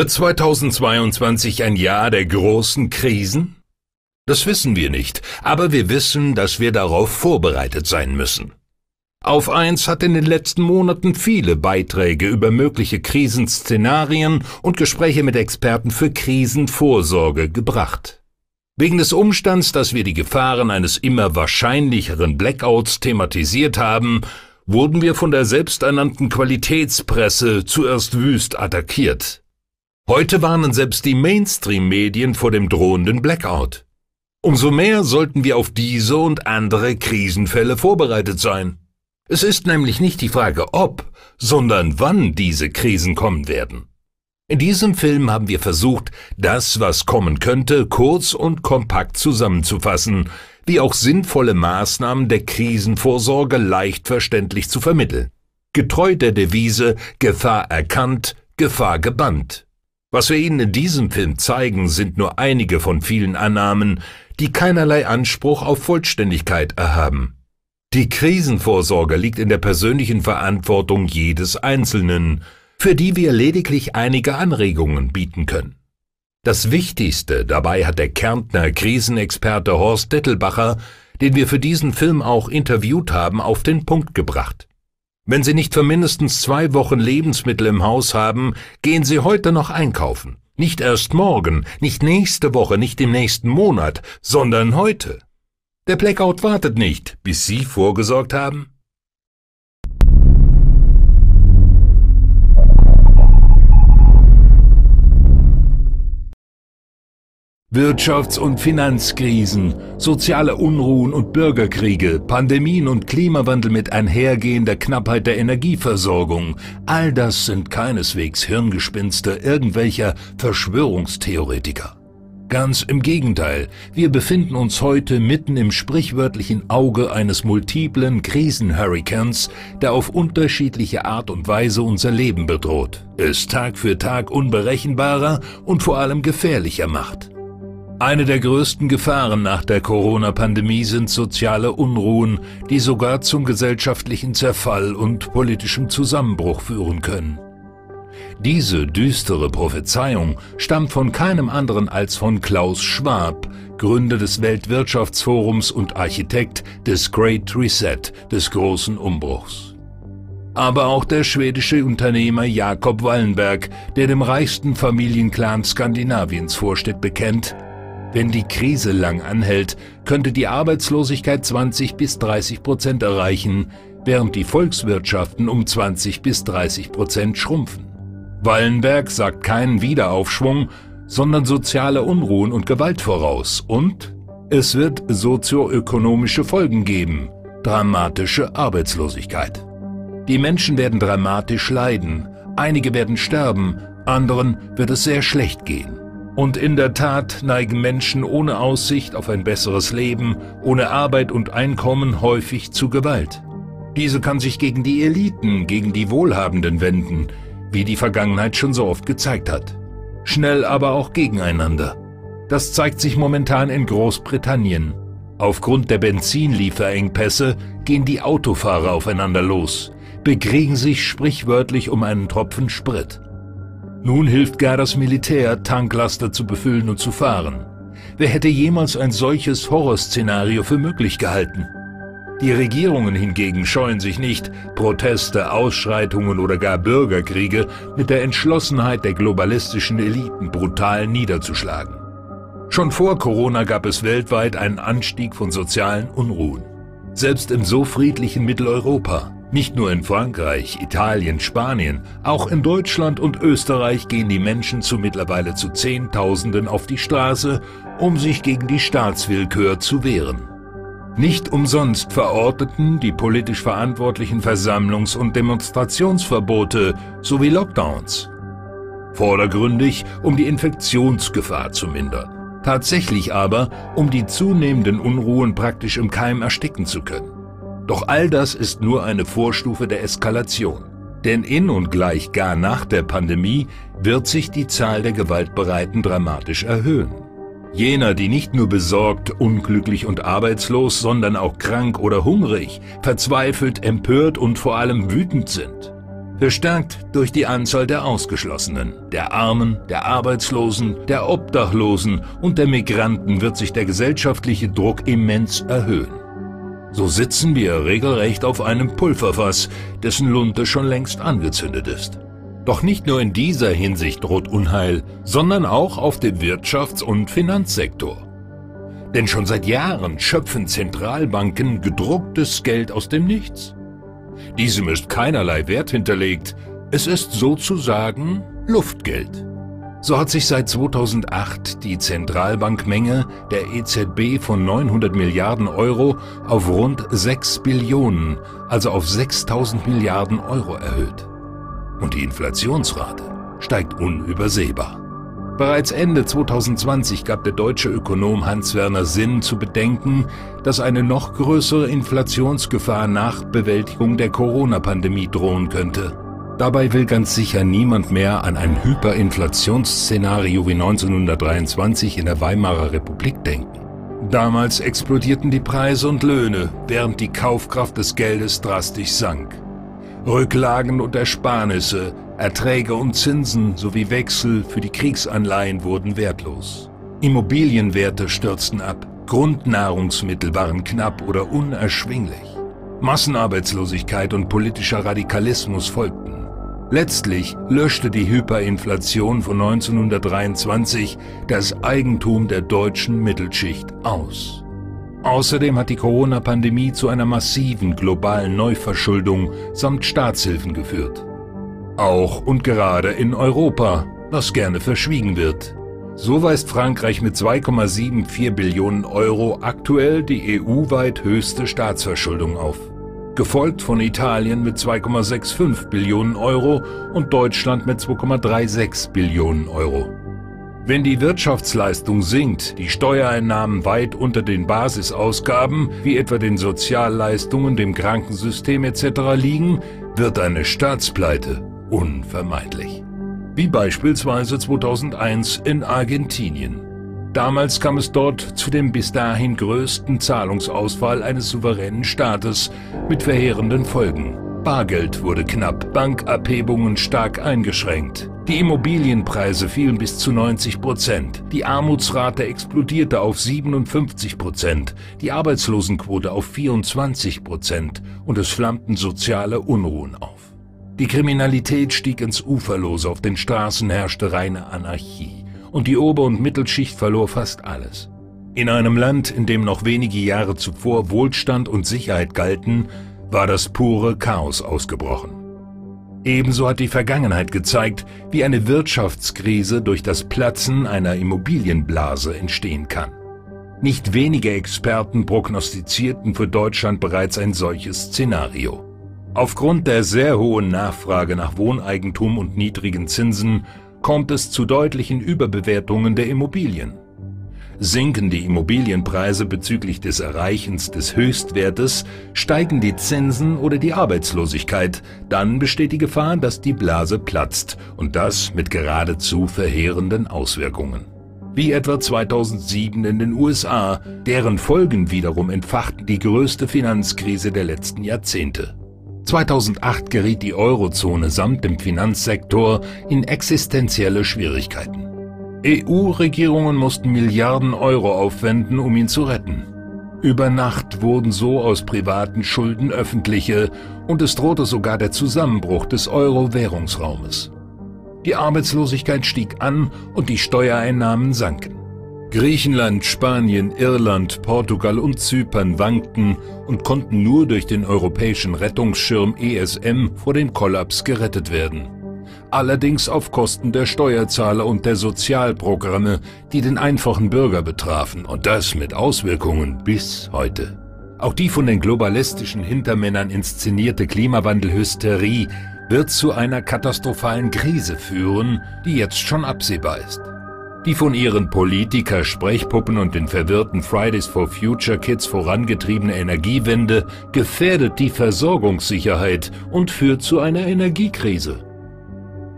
Wird 2022 ein Jahr der großen Krisen? Das wissen wir nicht, aber wir wissen, dass wir darauf vorbereitet sein müssen. Auf eins hat in den letzten Monaten viele Beiträge über mögliche Krisenszenarien und Gespräche mit Experten für Krisenvorsorge gebracht. Wegen des Umstands, dass wir die Gefahren eines immer wahrscheinlicheren Blackouts thematisiert haben, wurden wir von der selbsternannten Qualitätspresse zuerst wüst attackiert. Heute warnen selbst die Mainstream-Medien vor dem drohenden Blackout. Umso mehr sollten wir auf diese und andere Krisenfälle vorbereitet sein. Es ist nämlich nicht die Frage ob, sondern wann diese Krisen kommen werden. In diesem Film haben wir versucht, das, was kommen könnte, kurz und kompakt zusammenzufassen, wie auch sinnvolle Maßnahmen der Krisenvorsorge leicht verständlich zu vermitteln. Getreu der Devise Gefahr erkannt, Gefahr gebannt. Was wir Ihnen in diesem Film zeigen, sind nur einige von vielen Annahmen, die keinerlei Anspruch auf Vollständigkeit erhaben. Die Krisenvorsorge liegt in der persönlichen Verantwortung jedes Einzelnen, für die wir lediglich einige Anregungen bieten können. Das Wichtigste dabei hat der Kärntner Krisenexperte Horst Dettelbacher, den wir für diesen Film auch interviewt haben, auf den Punkt gebracht. Wenn Sie nicht für mindestens zwei Wochen Lebensmittel im Haus haben, gehen Sie heute noch einkaufen. Nicht erst morgen, nicht nächste Woche, nicht im nächsten Monat, sondern heute. Der Blackout wartet nicht, bis Sie vorgesorgt haben. Wirtschafts- und Finanzkrisen, soziale Unruhen und Bürgerkriege, Pandemien und Klimawandel mit einhergehender Knappheit der Energieversorgung, all das sind keineswegs Hirngespinste irgendwelcher Verschwörungstheoretiker. Ganz im Gegenteil, wir befinden uns heute mitten im sprichwörtlichen Auge eines multiplen Krisenhurrikans, der auf unterschiedliche Art und Weise unser Leben bedroht, es Tag für Tag unberechenbarer und vor allem gefährlicher macht. Eine der größten Gefahren nach der Corona-Pandemie sind soziale Unruhen, die sogar zum gesellschaftlichen Zerfall und politischem Zusammenbruch führen können. Diese düstere Prophezeiung stammt von keinem anderen als von Klaus Schwab, Gründer des Weltwirtschaftsforums und Architekt des Great Reset, des großen Umbruchs. Aber auch der schwedische Unternehmer Jakob Wallenberg, der dem reichsten Familienclan Skandinaviens vorsteht, bekennt, wenn die Krise lang anhält, könnte die Arbeitslosigkeit 20 bis 30 Prozent erreichen, während die Volkswirtschaften um 20 bis 30 Prozent schrumpfen. Wallenberg sagt keinen Wiederaufschwung, sondern soziale Unruhen und Gewalt voraus und es wird sozioökonomische Folgen geben, dramatische Arbeitslosigkeit. Die Menschen werden dramatisch leiden, einige werden sterben, anderen wird es sehr schlecht gehen. Und in der Tat neigen Menschen ohne Aussicht auf ein besseres Leben, ohne Arbeit und Einkommen häufig zu Gewalt. Diese kann sich gegen die Eliten, gegen die Wohlhabenden wenden, wie die Vergangenheit schon so oft gezeigt hat. Schnell aber auch gegeneinander. Das zeigt sich momentan in Großbritannien. Aufgrund der Benzinlieferengpässe gehen die Autofahrer aufeinander los, bekriegen sich sprichwörtlich um einen Tropfen Sprit. Nun hilft gar das Militär, Tanklaster zu befüllen und zu fahren. Wer hätte jemals ein solches Horrorszenario für möglich gehalten? Die Regierungen hingegen scheuen sich nicht, Proteste, Ausschreitungen oder gar Bürgerkriege mit der Entschlossenheit der globalistischen Eliten brutal niederzuschlagen. Schon vor Corona gab es weltweit einen Anstieg von sozialen Unruhen. Selbst im so friedlichen Mitteleuropa nicht nur in Frankreich, Italien, Spanien, auch in Deutschland und Österreich gehen die Menschen zu mittlerweile zu Zehntausenden auf die Straße, um sich gegen die Staatswillkür zu wehren. Nicht umsonst verorteten die politisch Verantwortlichen Versammlungs- und Demonstrationsverbote sowie Lockdowns. Vordergründig, um die Infektionsgefahr zu mindern. Tatsächlich aber, um die zunehmenden Unruhen praktisch im Keim ersticken zu können. Doch all das ist nur eine Vorstufe der Eskalation. Denn in und gleich gar nach der Pandemie wird sich die Zahl der Gewaltbereiten dramatisch erhöhen. Jener, die nicht nur besorgt, unglücklich und arbeitslos, sondern auch krank oder hungrig, verzweifelt, empört und vor allem wütend sind. Verstärkt durch die Anzahl der Ausgeschlossenen, der Armen, der Arbeitslosen, der Obdachlosen und der Migranten wird sich der gesellschaftliche Druck immens erhöhen. So sitzen wir regelrecht auf einem Pulverfass, dessen Lunte schon längst angezündet ist. Doch nicht nur in dieser Hinsicht droht Unheil, sondern auch auf dem Wirtschafts- und Finanzsektor. Denn schon seit Jahren schöpfen Zentralbanken gedrucktes Geld aus dem Nichts. Diesem ist keinerlei Wert hinterlegt, es ist sozusagen Luftgeld. So hat sich seit 2008 die Zentralbankmenge der EZB von 900 Milliarden Euro auf rund 6 Billionen, also auf 6000 Milliarden Euro erhöht und die Inflationsrate steigt unübersehbar. Bereits Ende 2020 gab der deutsche Ökonom Hans-Werner Sinn zu bedenken, dass eine noch größere Inflationsgefahr nach Bewältigung der Corona-Pandemie drohen könnte. Dabei will ganz sicher niemand mehr an ein Hyperinflationsszenario wie 1923 in der Weimarer Republik denken. Damals explodierten die Preise und Löhne, während die Kaufkraft des Geldes drastisch sank. Rücklagen und Ersparnisse, Erträge und Zinsen sowie Wechsel für die Kriegsanleihen wurden wertlos. Immobilienwerte stürzten ab, Grundnahrungsmittel waren knapp oder unerschwinglich. Massenarbeitslosigkeit und politischer Radikalismus folgten. Letztlich löschte die Hyperinflation von 1923 das Eigentum der deutschen Mittelschicht aus. Außerdem hat die Corona-Pandemie zu einer massiven globalen Neuverschuldung samt Staatshilfen geführt. Auch und gerade in Europa, was gerne verschwiegen wird. So weist Frankreich mit 2,74 Billionen Euro aktuell die EU-weit höchste Staatsverschuldung auf. Gefolgt von Italien mit 2,65 Billionen Euro und Deutschland mit 2,36 Billionen Euro. Wenn die Wirtschaftsleistung sinkt, die Steuereinnahmen weit unter den Basisausgaben, wie etwa den Sozialleistungen, dem Krankensystem etc. liegen, wird eine Staatspleite unvermeidlich. Wie beispielsweise 2001 in Argentinien. Damals kam es dort zu dem bis dahin größten Zahlungsausfall eines souveränen Staates mit verheerenden Folgen. Bargeld wurde knapp, Bankabhebungen stark eingeschränkt. Die Immobilienpreise fielen bis zu 90 Prozent. Die Armutsrate explodierte auf 57 Prozent, die Arbeitslosenquote auf 24 Prozent und es flammten soziale Unruhen auf. Die Kriminalität stieg ins Uferlose, auf den Straßen herrschte reine Anarchie und die Ober- und Mittelschicht verlor fast alles. In einem Land, in dem noch wenige Jahre zuvor Wohlstand und Sicherheit galten, war das pure Chaos ausgebrochen. Ebenso hat die Vergangenheit gezeigt, wie eine Wirtschaftskrise durch das Platzen einer Immobilienblase entstehen kann. Nicht wenige Experten prognostizierten für Deutschland bereits ein solches Szenario. Aufgrund der sehr hohen Nachfrage nach Wohneigentum und niedrigen Zinsen kommt es zu deutlichen Überbewertungen der Immobilien. Sinken die Immobilienpreise bezüglich des Erreichens des Höchstwertes, steigen die Zinsen oder die Arbeitslosigkeit, dann besteht die Gefahr, dass die Blase platzt und das mit geradezu verheerenden Auswirkungen. Wie etwa 2007 in den USA, deren Folgen wiederum entfachten die größte Finanzkrise der letzten Jahrzehnte. 2008 geriet die Eurozone samt dem Finanzsektor in existenzielle Schwierigkeiten. EU-Regierungen mussten Milliarden Euro aufwenden, um ihn zu retten. Über Nacht wurden so aus privaten Schulden öffentliche und es drohte sogar der Zusammenbruch des Euro-Währungsraumes. Die Arbeitslosigkeit stieg an und die Steuereinnahmen sanken. Griechenland, Spanien, Irland, Portugal und Zypern wankten und konnten nur durch den europäischen Rettungsschirm ESM vor dem Kollaps gerettet werden allerdings auf Kosten der Steuerzahler und der Sozialprogramme, die den einfachen Bürger betrafen, und das mit Auswirkungen bis heute. Auch die von den globalistischen Hintermännern inszenierte Klimawandelhysterie wird zu einer katastrophalen Krise führen, die jetzt schon absehbar ist. Die von ihren Politiker, Sprechpuppen und den verwirrten Fridays for Future Kids vorangetriebene Energiewende gefährdet die Versorgungssicherheit und führt zu einer Energiekrise.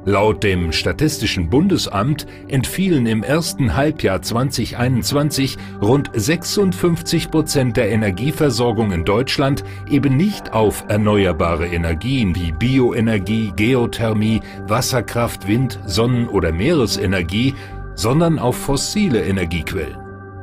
Laut dem Statistischen Bundesamt entfielen im ersten Halbjahr 2021 rund 56 Prozent der Energieversorgung in Deutschland eben nicht auf erneuerbare Energien wie Bioenergie, Geothermie, Wasserkraft, Wind, Sonnen- oder Meeresenergie, sondern auf fossile Energiequellen,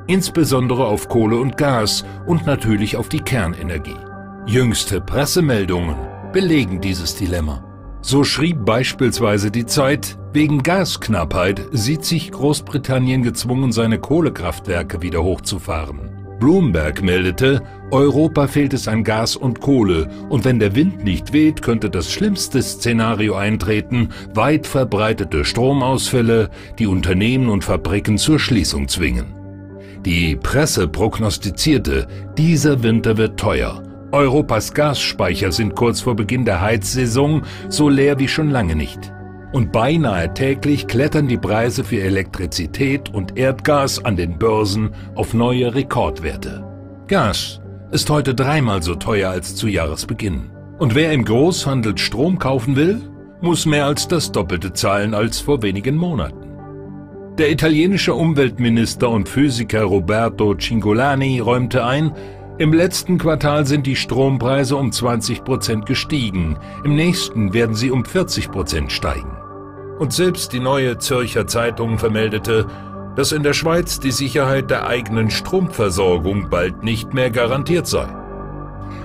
insbesondere auf Kohle und Gas und natürlich auf die Kernenergie. Jüngste Pressemeldungen belegen dieses Dilemma. So schrieb beispielsweise die Zeit, wegen Gasknappheit sieht sich Großbritannien gezwungen, seine Kohlekraftwerke wieder hochzufahren. Bloomberg meldete, Europa fehlt es an Gas und Kohle und wenn der Wind nicht weht, könnte das schlimmste Szenario eintreten, weit verbreitete Stromausfälle, die Unternehmen und Fabriken zur Schließung zwingen. Die Presse prognostizierte, dieser Winter wird teuer Europas Gasspeicher sind kurz vor Beginn der Heizsaison so leer wie schon lange nicht. Und beinahe täglich klettern die Preise für Elektrizität und Erdgas an den Börsen auf neue Rekordwerte. Gas ist heute dreimal so teuer als zu Jahresbeginn. Und wer im Großhandel Strom kaufen will, muss mehr als das Doppelte zahlen als vor wenigen Monaten. Der italienische Umweltminister und Physiker Roberto Cingolani räumte ein, im letzten Quartal sind die Strompreise um 20 Prozent gestiegen. Im nächsten werden sie um 40 Prozent steigen. Und selbst die neue Zürcher Zeitung vermeldete, dass in der Schweiz die Sicherheit der eigenen Stromversorgung bald nicht mehr garantiert sei.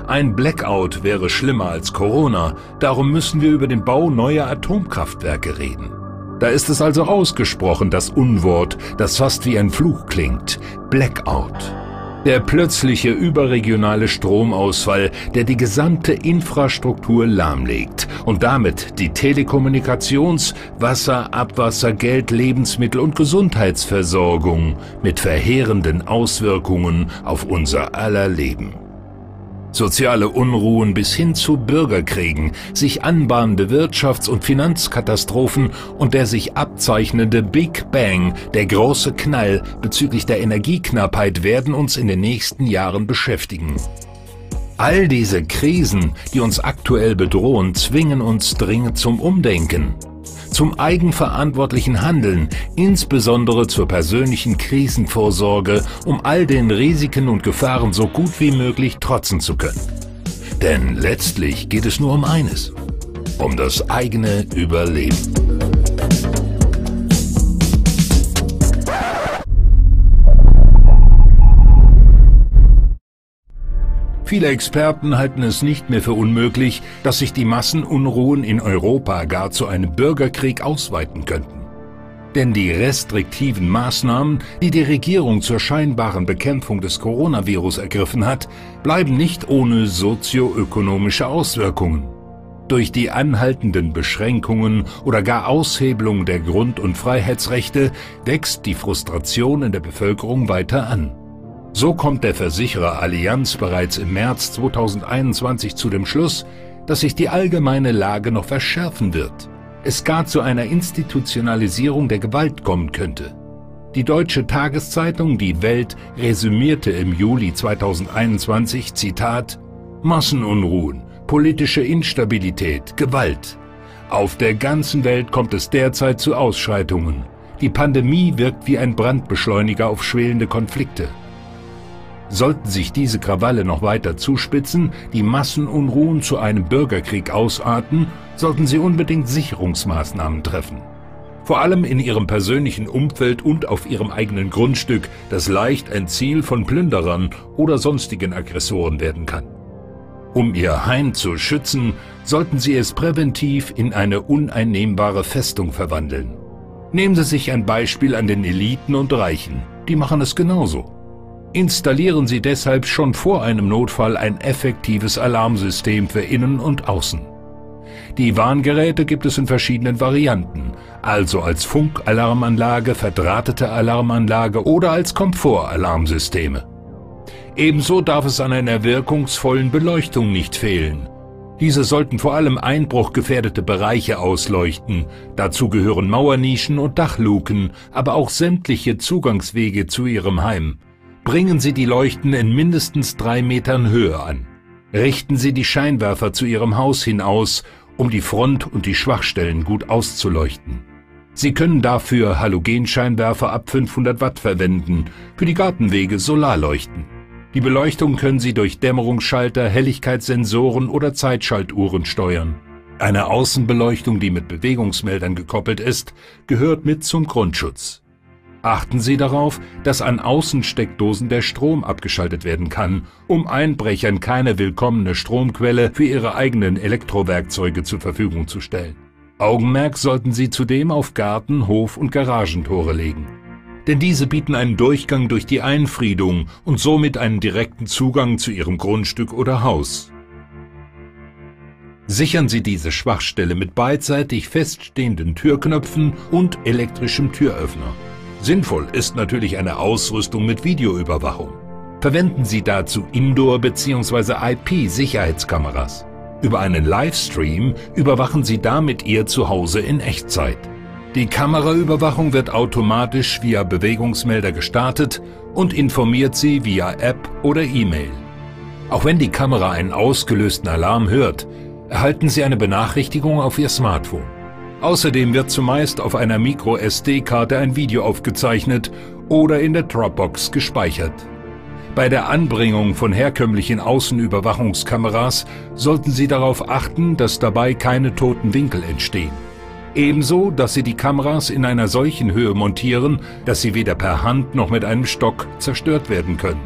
Ein Blackout wäre schlimmer als Corona, darum müssen wir über den Bau neuer Atomkraftwerke reden. Da ist es also ausgesprochen, das Unwort, das fast wie ein Fluch klingt. Blackout. Der plötzliche überregionale Stromausfall, der die gesamte Infrastruktur lahmlegt und damit die Telekommunikations-, Wasser-, Abwasser-, Geld-, Lebensmittel- und Gesundheitsversorgung mit verheerenden Auswirkungen auf unser aller Leben. Soziale Unruhen bis hin zu Bürgerkriegen, sich anbahnende Wirtschafts- und Finanzkatastrophen und der sich abzeichnende Big Bang, der große Knall bezüglich der Energieknappheit werden uns in den nächsten Jahren beschäftigen. All diese Krisen, die uns aktuell bedrohen, zwingen uns dringend zum Umdenken zum eigenverantwortlichen Handeln, insbesondere zur persönlichen Krisenvorsorge, um all den Risiken und Gefahren so gut wie möglich trotzen zu können. Denn letztlich geht es nur um eines, um das eigene Überleben. Viele Experten halten es nicht mehr für unmöglich, dass sich die Massenunruhen in Europa gar zu einem Bürgerkrieg ausweiten könnten. Denn die restriktiven Maßnahmen, die die Regierung zur scheinbaren Bekämpfung des Coronavirus ergriffen hat, bleiben nicht ohne sozioökonomische Auswirkungen. Durch die anhaltenden Beschränkungen oder gar Aushebelung der Grund- und Freiheitsrechte wächst die Frustration in der Bevölkerung weiter an. So kommt der Versicherer Allianz bereits im März 2021 zu dem Schluss, dass sich die allgemeine Lage noch verschärfen wird. Es gar zu einer Institutionalisierung der Gewalt kommen könnte. Die deutsche Tageszeitung Die Welt resümierte im Juli 2021 Zitat Massenunruhen, politische Instabilität, Gewalt. Auf der ganzen Welt kommt es derzeit zu Ausschreitungen. Die Pandemie wirkt wie ein Brandbeschleuniger auf schwelende Konflikte. Sollten sich diese Krawalle noch weiter zuspitzen, die Massenunruhen zu einem Bürgerkrieg ausarten, sollten Sie unbedingt Sicherungsmaßnahmen treffen. Vor allem in Ihrem persönlichen Umfeld und auf Ihrem eigenen Grundstück, das leicht ein Ziel von Plünderern oder sonstigen Aggressoren werden kann. Um Ihr Heim zu schützen, sollten Sie es präventiv in eine uneinnehmbare Festung verwandeln. Nehmen Sie sich ein Beispiel an den Eliten und Reichen, die machen es genauso. Installieren Sie deshalb schon vor einem Notfall ein effektives Alarmsystem für Innen und Außen. Die Warngeräte gibt es in verschiedenen Varianten, also als Funkalarmanlage, verdrahtete Alarmanlage oder als Komfortalarmsysteme. Ebenso darf es an einer wirkungsvollen Beleuchtung nicht fehlen. Diese sollten vor allem einbruchgefährdete Bereiche ausleuchten. Dazu gehören Mauernischen und Dachluken, aber auch sämtliche Zugangswege zu Ihrem Heim. Bringen Sie die Leuchten in mindestens drei Metern Höhe an. Richten Sie die Scheinwerfer zu Ihrem Haus hinaus, um die Front und die Schwachstellen gut auszuleuchten. Sie können dafür Halogenscheinwerfer ab 500 Watt verwenden, für die Gartenwege Solarleuchten. Die Beleuchtung können Sie durch Dämmerungsschalter, Helligkeitssensoren oder Zeitschaltuhren steuern. Eine Außenbeleuchtung, die mit Bewegungsmeldern gekoppelt ist, gehört mit zum Grundschutz. Achten Sie darauf, dass an Außensteckdosen der Strom abgeschaltet werden kann, um Einbrechern keine willkommene Stromquelle für ihre eigenen Elektrowerkzeuge zur Verfügung zu stellen. Augenmerk sollten Sie zudem auf Garten, Hof und Garagentore legen denn diese bieten einen Durchgang durch die Einfriedung und somit einen direkten Zugang zu Ihrem Grundstück oder Haus. Sichern Sie diese Schwachstelle mit beidseitig feststehenden Türknöpfen und elektrischem Türöffner. Sinnvoll ist natürlich eine Ausrüstung mit Videoüberwachung. Verwenden Sie dazu Indoor- bzw. IP-Sicherheitskameras. Über einen Livestream überwachen Sie damit Ihr Zuhause in Echtzeit. Die Kameraüberwachung wird automatisch via Bewegungsmelder gestartet und informiert Sie via App oder E-Mail. Auch wenn die Kamera einen ausgelösten Alarm hört, erhalten Sie eine Benachrichtigung auf Ihr Smartphone. Außerdem wird zumeist auf einer Micro-SD-Karte ein Video aufgezeichnet oder in der Dropbox gespeichert. Bei der Anbringung von herkömmlichen Außenüberwachungskameras sollten Sie darauf achten, dass dabei keine toten Winkel entstehen. Ebenso, dass Sie die Kameras in einer solchen Höhe montieren, dass sie weder per Hand noch mit einem Stock zerstört werden können.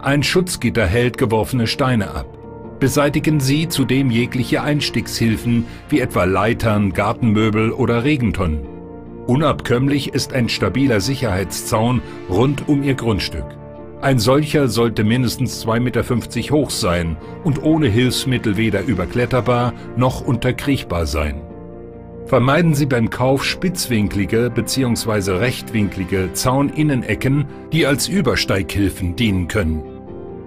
Ein Schutzgitter hält geworfene Steine ab. Beseitigen Sie zudem jegliche Einstiegshilfen, wie etwa Leitern, Gartenmöbel oder Regentonnen. Unabkömmlich ist ein stabiler Sicherheitszaun rund um Ihr Grundstück. Ein solcher sollte mindestens 2,50 Meter hoch sein und ohne Hilfsmittel weder überkletterbar noch unterkriechbar sein. Vermeiden Sie beim Kauf spitzwinklige bzw. rechtwinklige Zauninnennecken, die als Übersteighilfen dienen können.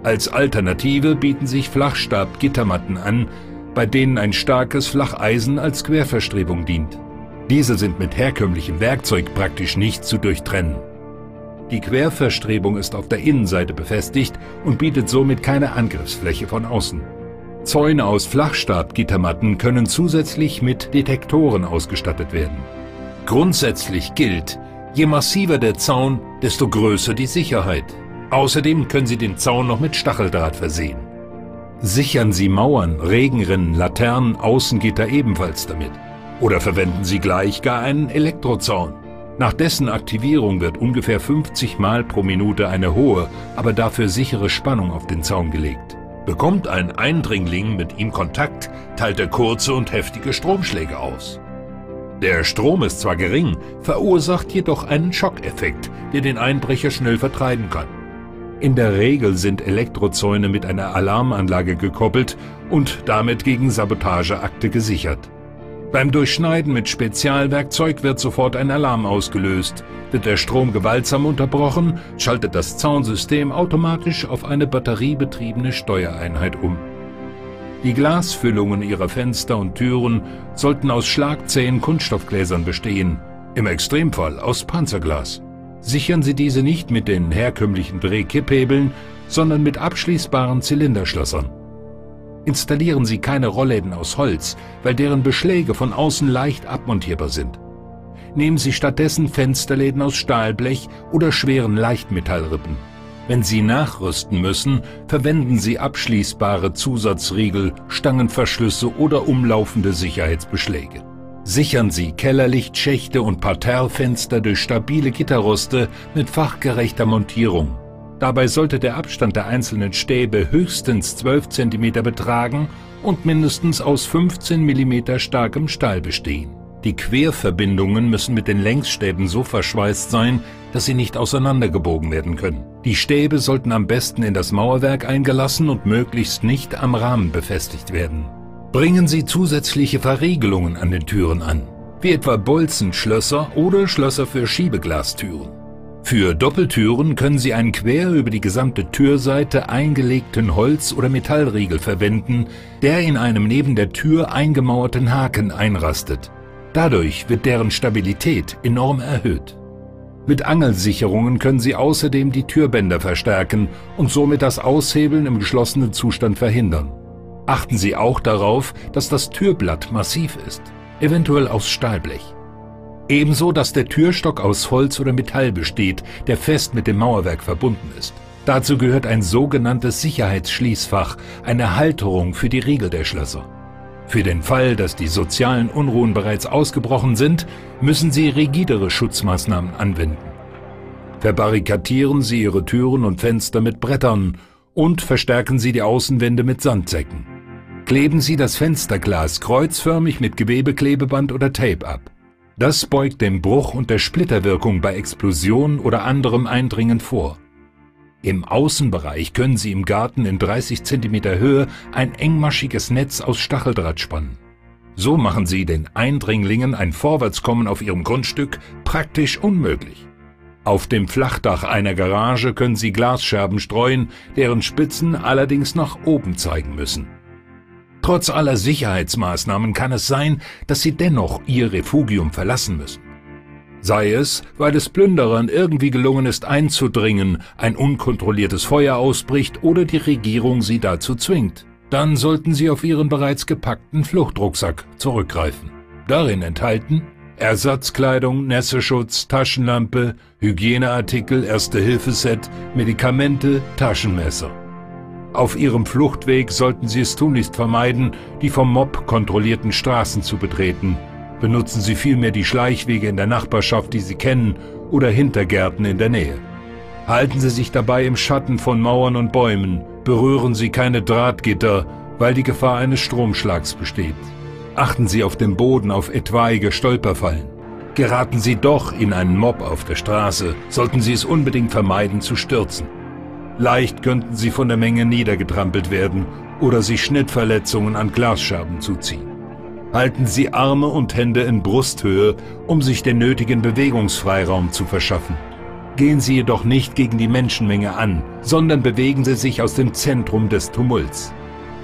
Als Alternative bieten sich Flachstab-Gittermatten an, bei denen ein starkes Flacheisen als Querverstrebung dient. Diese sind mit herkömmlichem Werkzeug praktisch nicht zu durchtrennen. Die Querverstrebung ist auf der Innenseite befestigt und bietet somit keine Angriffsfläche von außen. Zäune aus Flachstabgittermatten können zusätzlich mit Detektoren ausgestattet werden. Grundsätzlich gilt, je massiver der Zaun, desto größer die Sicherheit. Außerdem können Sie den Zaun noch mit Stacheldraht versehen. Sichern Sie Mauern, Regenrinnen, Laternen, Außengitter ebenfalls damit. Oder verwenden Sie gleich gar einen Elektrozaun. Nach dessen Aktivierung wird ungefähr 50 Mal pro Minute eine hohe, aber dafür sichere Spannung auf den Zaun gelegt. Bekommt ein Eindringling mit ihm Kontakt, teilt er kurze und heftige Stromschläge aus. Der Strom ist zwar gering, verursacht jedoch einen Schockeffekt, der den Einbrecher schnell vertreiben kann. In der Regel sind Elektrozäune mit einer Alarmanlage gekoppelt und damit gegen Sabotageakte gesichert. Beim Durchschneiden mit Spezialwerkzeug wird sofort ein Alarm ausgelöst. Wird der Strom gewaltsam unterbrochen, schaltet das Zaunsystem automatisch auf eine batteriebetriebene Steuereinheit um. Die Glasfüllungen ihrer Fenster und Türen sollten aus schlagzähen Kunststoffgläsern bestehen, im Extremfall aus Panzerglas. Sichern Sie diese nicht mit den herkömmlichen Drehkipphebeln, sondern mit abschließbaren Zylinderschlössern. Installieren Sie keine Rollläden aus Holz, weil deren Beschläge von außen leicht abmontierbar sind. Nehmen Sie stattdessen Fensterläden aus Stahlblech oder schweren Leichtmetallrippen. Wenn Sie nachrüsten müssen, verwenden Sie abschließbare Zusatzriegel, Stangenverschlüsse oder umlaufende Sicherheitsbeschläge. Sichern Sie Kellerlichtschächte und Parterrefenster durch stabile Gitterroste mit fachgerechter Montierung. Dabei sollte der Abstand der einzelnen Stäbe höchstens 12 cm betragen und mindestens aus 15 mm starkem Stahl bestehen. Die Querverbindungen müssen mit den Längsstäben so verschweißt sein, dass sie nicht auseinandergebogen werden können. Die Stäbe sollten am besten in das Mauerwerk eingelassen und möglichst nicht am Rahmen befestigt werden. Bringen Sie zusätzliche Verriegelungen an den Türen an, wie etwa Bolzenschlösser oder Schlösser für Schiebeglastüren. Für Doppeltüren können Sie einen quer über die gesamte Türseite eingelegten Holz- oder Metallriegel verwenden, der in einem neben der Tür eingemauerten Haken einrastet. Dadurch wird deren Stabilität enorm erhöht. Mit Angelsicherungen können Sie außerdem die Türbänder verstärken und somit das Aushebeln im geschlossenen Zustand verhindern. Achten Sie auch darauf, dass das Türblatt massiv ist, eventuell aus Stahlblech. Ebenso, dass der Türstock aus Holz oder Metall besteht, der fest mit dem Mauerwerk verbunden ist. Dazu gehört ein sogenanntes Sicherheitsschließfach, eine Halterung für die Riegel der Schlösser. Für den Fall, dass die sozialen Unruhen bereits ausgebrochen sind, müssen Sie rigidere Schutzmaßnahmen anwenden. Verbarrikadieren Sie Ihre Türen und Fenster mit Brettern und verstärken Sie die Außenwände mit Sandsäcken. Kleben Sie das Fensterglas kreuzförmig mit Gewebeklebeband oder Tape ab. Das beugt dem Bruch und der Splitterwirkung bei Explosion oder anderem Eindringen vor. Im Außenbereich können Sie im Garten in 30 cm Höhe ein engmaschiges Netz aus Stacheldraht spannen. So machen Sie den Eindringlingen ein Vorwärtskommen auf ihrem Grundstück praktisch unmöglich. Auf dem Flachdach einer Garage können Sie Glasscherben streuen, deren Spitzen allerdings nach oben zeigen müssen. Trotz aller Sicherheitsmaßnahmen kann es sein, dass sie dennoch ihr Refugium verlassen müssen. Sei es, weil es Plünderern irgendwie gelungen ist einzudringen, ein unkontrolliertes Feuer ausbricht oder die Regierung sie dazu zwingt. Dann sollten sie auf ihren bereits gepackten Fluchtrucksack zurückgreifen. Darin enthalten Ersatzkleidung, Nässeschutz, Taschenlampe, Hygieneartikel, Erste-Hilfe-Set, Medikamente, Taschenmesser. Auf ihrem Fluchtweg sollten Sie es tunlichst vermeiden, die vom Mob kontrollierten Straßen zu betreten. Benutzen Sie vielmehr die Schleichwege in der Nachbarschaft, die Sie kennen, oder Hintergärten in der Nähe. Halten Sie sich dabei im Schatten von Mauern und Bäumen, berühren Sie keine Drahtgitter, weil die Gefahr eines Stromschlags besteht. Achten Sie auf dem Boden auf etwaige Stolperfallen. Geraten Sie doch in einen Mob auf der Straße, sollten Sie es unbedingt vermeiden zu stürzen. Leicht könnten sie von der Menge niedergetrampelt werden oder sich Schnittverletzungen an Glasscherben zuziehen. Halten Sie Arme und Hände in Brusthöhe, um sich den nötigen Bewegungsfreiraum zu verschaffen. Gehen Sie jedoch nicht gegen die Menschenmenge an, sondern bewegen Sie sich aus dem Zentrum des Tumults.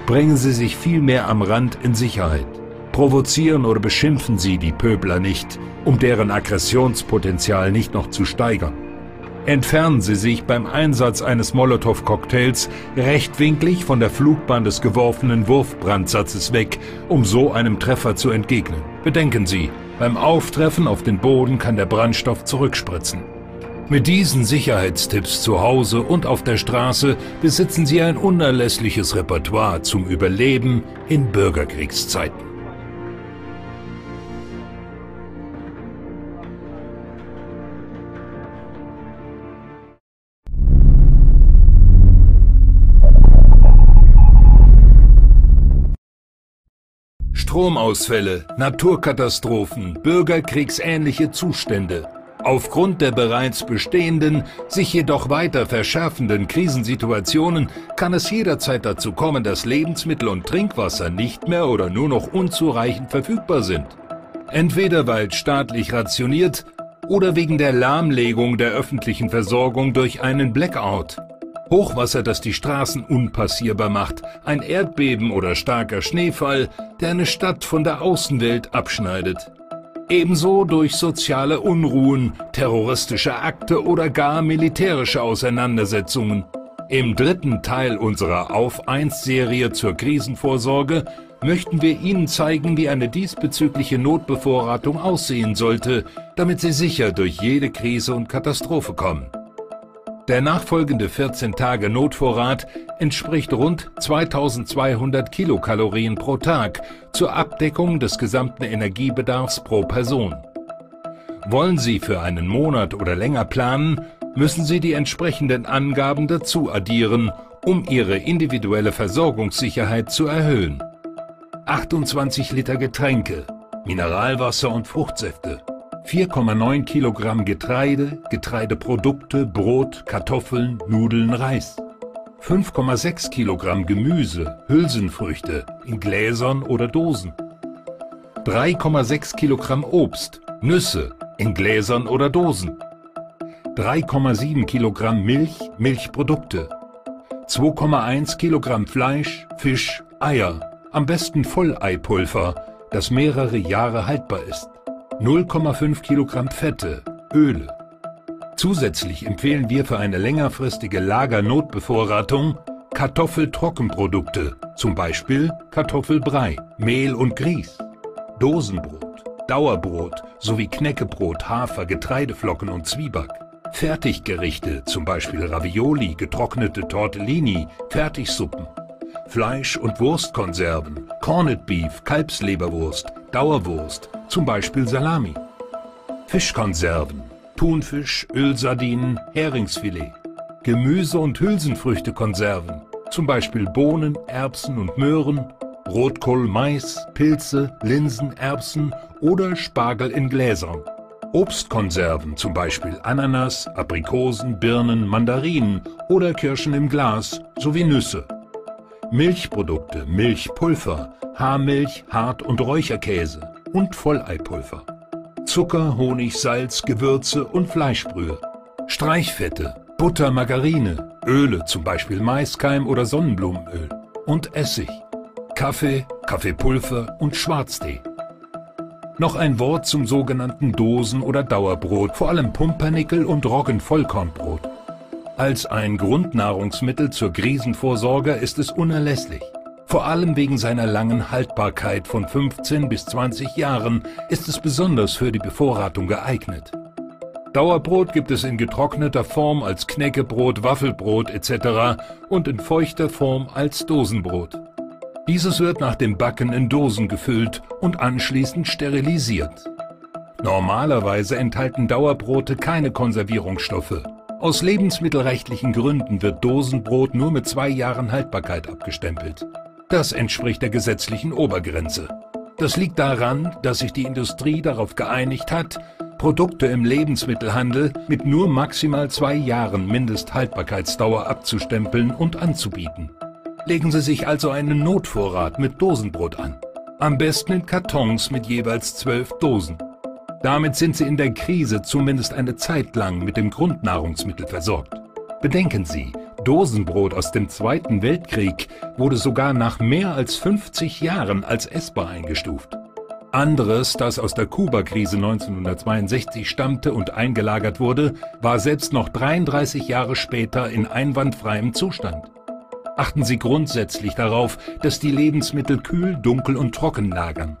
Bringen Sie sich vielmehr am Rand in Sicherheit. Provozieren oder beschimpfen Sie die Pöbler nicht, um deren Aggressionspotenzial nicht noch zu steigern. Entfernen Sie sich beim Einsatz eines Molotow-Cocktails rechtwinklig von der Flugbahn des geworfenen Wurfbrandsatzes weg, um so einem Treffer zu entgegnen. Bedenken Sie, beim Auftreffen auf den Boden kann der Brandstoff zurückspritzen. Mit diesen Sicherheitstipps zu Hause und auf der Straße besitzen Sie ein unerlässliches Repertoire zum Überleben in Bürgerkriegszeiten. Stromausfälle, Naturkatastrophen, bürgerkriegsähnliche Zustände. Aufgrund der bereits bestehenden, sich jedoch weiter verschärfenden Krisensituationen kann es jederzeit dazu kommen, dass Lebensmittel und Trinkwasser nicht mehr oder nur noch unzureichend verfügbar sind. Entweder weil staatlich rationiert oder wegen der Lahmlegung der öffentlichen Versorgung durch einen Blackout. Hochwasser, das die Straßen unpassierbar macht, ein Erdbeben oder starker Schneefall, der eine Stadt von der Außenwelt abschneidet. Ebenso durch soziale Unruhen, terroristische Akte oder gar militärische Auseinandersetzungen. Im dritten Teil unserer Auf 1 Serie zur Krisenvorsorge möchten wir Ihnen zeigen, wie eine diesbezügliche Notbevorratung aussehen sollte, damit Sie sicher durch jede Krise und Katastrophe kommen. Der nachfolgende 14 Tage Notvorrat entspricht rund 2200 Kilokalorien pro Tag zur Abdeckung des gesamten Energiebedarfs pro Person. Wollen Sie für einen Monat oder länger planen, müssen Sie die entsprechenden Angaben dazu addieren, um Ihre individuelle Versorgungssicherheit zu erhöhen. 28 Liter Getränke, Mineralwasser und Fruchtsäfte, 4,9 Kilogramm Getreide, Getreideprodukte, Brot, Kartoffeln, Nudeln, Reis. 5,6 Kilogramm Gemüse, Hülsenfrüchte in Gläsern oder Dosen. 3,6 Kilogramm Obst, Nüsse in Gläsern oder Dosen. 3,7 Kilogramm Milch, Milchprodukte, 2,1 Kilogramm Fleisch, Fisch, Eier, am besten Volleipulver, das mehrere Jahre haltbar ist, 0,5 Kilogramm Fette, Öle. Zusätzlich empfehlen wir für eine längerfristige Lagernotbevorratung Kartoffeltrockenprodukte, zum Beispiel Kartoffelbrei, Mehl und Grieß, Dosenbrot, Dauerbrot sowie Knäckebrot, Hafer, Getreideflocken und Zwieback. Fertiggerichte, zum Beispiel Ravioli, getrocknete Tortellini, Fertigsuppen, Fleisch- und Wurstkonserven, Corned Beef, Kalbsleberwurst, Dauerwurst, zum Beispiel Salami. Fischkonserven, Thunfisch, Ölsardinen, Heringsfilet. Gemüse- und Hülsenfrüchtekonserven, zum Beispiel Bohnen, Erbsen und Möhren, Rotkohl, Mais, Pilze, Linsen, Erbsen oder Spargel in Gläsern. Obstkonserven, zum Beispiel Ananas, Aprikosen, Birnen, Mandarinen oder Kirschen im Glas sowie Nüsse. Milchprodukte, Milchpulver, Haarmilch, Hart- und Räucherkäse und Volleipulver. Zucker, Honig, Salz, Gewürze und Fleischbrühe. Streichfette, Butter, Margarine, Öle, zum Beispiel Maiskeim oder Sonnenblumenöl und Essig. Kaffee, Kaffeepulver und Schwarztee. Noch ein Wort zum sogenannten Dosen- oder Dauerbrot, vor allem Pumpernickel und Roggenvollkornbrot. Als ein Grundnahrungsmittel zur Krisenvorsorge ist es unerlässlich. Vor allem wegen seiner langen Haltbarkeit von 15 bis 20 Jahren ist es besonders für die Bevorratung geeignet. Dauerbrot gibt es in getrockneter Form als Knäckebrot, Waffelbrot etc. und in feuchter Form als Dosenbrot. Dieses wird nach dem Backen in Dosen gefüllt und anschließend sterilisiert. Normalerweise enthalten Dauerbrote keine Konservierungsstoffe. Aus lebensmittelrechtlichen Gründen wird Dosenbrot nur mit zwei Jahren Haltbarkeit abgestempelt. Das entspricht der gesetzlichen Obergrenze. Das liegt daran, dass sich die Industrie darauf geeinigt hat, Produkte im Lebensmittelhandel mit nur maximal zwei Jahren Mindesthaltbarkeitsdauer abzustempeln und anzubieten. Legen Sie sich also einen Notvorrat mit Dosenbrot an. Am besten in Kartons mit jeweils zwölf Dosen. Damit sind Sie in der Krise zumindest eine Zeit lang mit dem Grundnahrungsmittel versorgt. Bedenken Sie, Dosenbrot aus dem Zweiten Weltkrieg wurde sogar nach mehr als 50 Jahren als essbar eingestuft. Anderes, das aus der Kuba-Krise 1962 stammte und eingelagert wurde, war selbst noch 33 Jahre später in einwandfreiem Zustand achten Sie grundsätzlich darauf, dass die Lebensmittel kühl, dunkel und trocken lagern.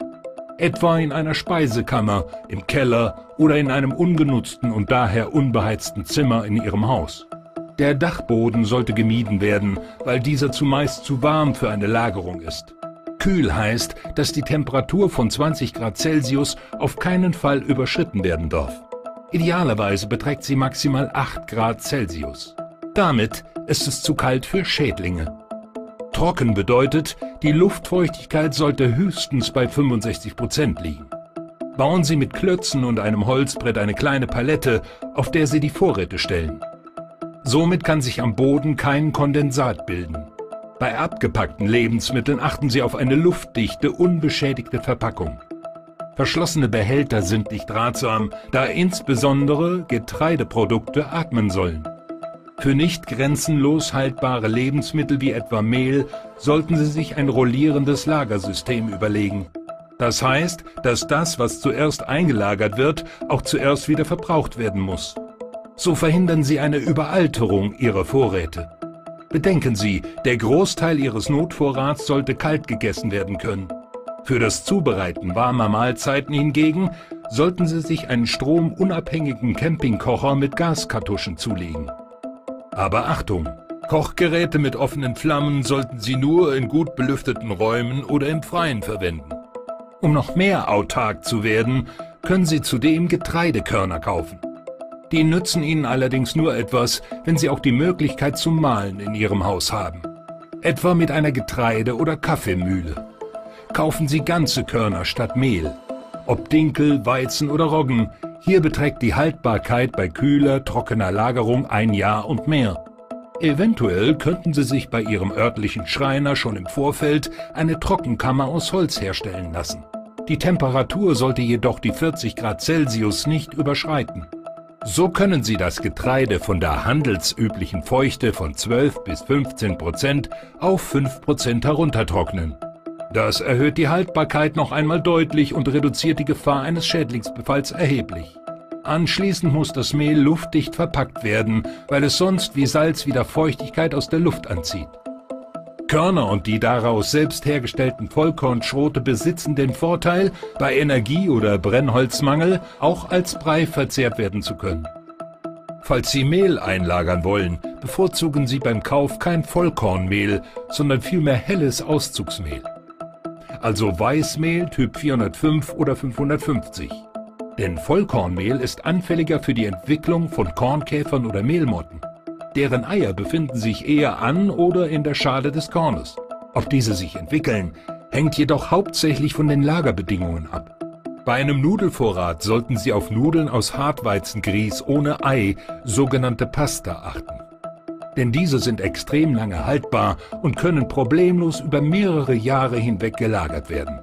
Etwa in einer Speisekammer, im Keller oder in einem ungenutzten und daher unbeheizten Zimmer in Ihrem Haus. Der Dachboden sollte gemieden werden, weil dieser zumeist zu warm für eine Lagerung ist. Kühl heißt, dass die Temperatur von 20 Grad Celsius auf keinen Fall überschritten werden darf. Idealerweise beträgt sie maximal 8 Grad Celsius. Damit ist es zu kalt für Schädlinge. Trocken bedeutet, die Luftfeuchtigkeit sollte höchstens bei 65 Prozent liegen. Bauen Sie mit Klötzen und einem Holzbrett eine kleine Palette, auf der Sie die Vorräte stellen. Somit kann sich am Boden kein Kondensat bilden. Bei abgepackten Lebensmitteln achten Sie auf eine luftdichte, unbeschädigte Verpackung. Verschlossene Behälter sind nicht ratsam, da insbesondere Getreideprodukte atmen sollen. Für nicht grenzenlos haltbare Lebensmittel wie etwa Mehl sollten Sie sich ein rollierendes Lagersystem überlegen. Das heißt, dass das, was zuerst eingelagert wird, auch zuerst wieder verbraucht werden muss. So verhindern Sie eine Überalterung Ihrer Vorräte. Bedenken Sie, der Großteil Ihres Notvorrats sollte kalt gegessen werden können. Für das Zubereiten warmer Mahlzeiten hingegen sollten Sie sich einen stromunabhängigen Campingkocher mit Gaskartuschen zulegen. Aber Achtung! Kochgeräte mit offenen Flammen sollten Sie nur in gut belüfteten Räumen oder im Freien verwenden. Um noch mehr autark zu werden, können Sie zudem Getreidekörner kaufen. Die nützen Ihnen allerdings nur etwas, wenn Sie auch die Möglichkeit zum Mahlen in Ihrem Haus haben. Etwa mit einer Getreide- oder Kaffeemühle. Kaufen Sie ganze Körner statt Mehl. Ob Dinkel, Weizen oder Roggen, hier beträgt die Haltbarkeit bei kühler, trockener Lagerung ein Jahr und mehr. Eventuell könnten Sie sich bei Ihrem örtlichen Schreiner schon im Vorfeld eine Trockenkammer aus Holz herstellen lassen. Die Temperatur sollte jedoch die 40 Grad Celsius nicht überschreiten. So können Sie das Getreide von der handelsüblichen Feuchte von 12 bis 15 Prozent auf 5 Prozent heruntertrocknen. Das erhöht die Haltbarkeit noch einmal deutlich und reduziert die Gefahr eines Schädlingsbefalls erheblich. Anschließend muss das Mehl luftdicht verpackt werden, weil es sonst wie Salz wieder Feuchtigkeit aus der Luft anzieht. Körner und die daraus selbst hergestellten Vollkornschrote besitzen den Vorteil, bei Energie- oder Brennholzmangel auch als Brei verzehrt werden zu können. Falls Sie Mehl einlagern wollen, bevorzugen Sie beim Kauf kein Vollkornmehl, sondern vielmehr helles Auszugsmehl. Also Weißmehl Typ 405 oder 550. Denn Vollkornmehl ist anfälliger für die Entwicklung von Kornkäfern oder Mehlmotten. Deren Eier befinden sich eher an oder in der Schale des Kornes. Ob diese sich entwickeln, hängt jedoch hauptsächlich von den Lagerbedingungen ab. Bei einem Nudelvorrat sollten Sie auf Nudeln aus Hartweizengrieß ohne Ei, sogenannte Pasta, achten. Denn diese sind extrem lange haltbar und können problemlos über mehrere Jahre hinweg gelagert werden.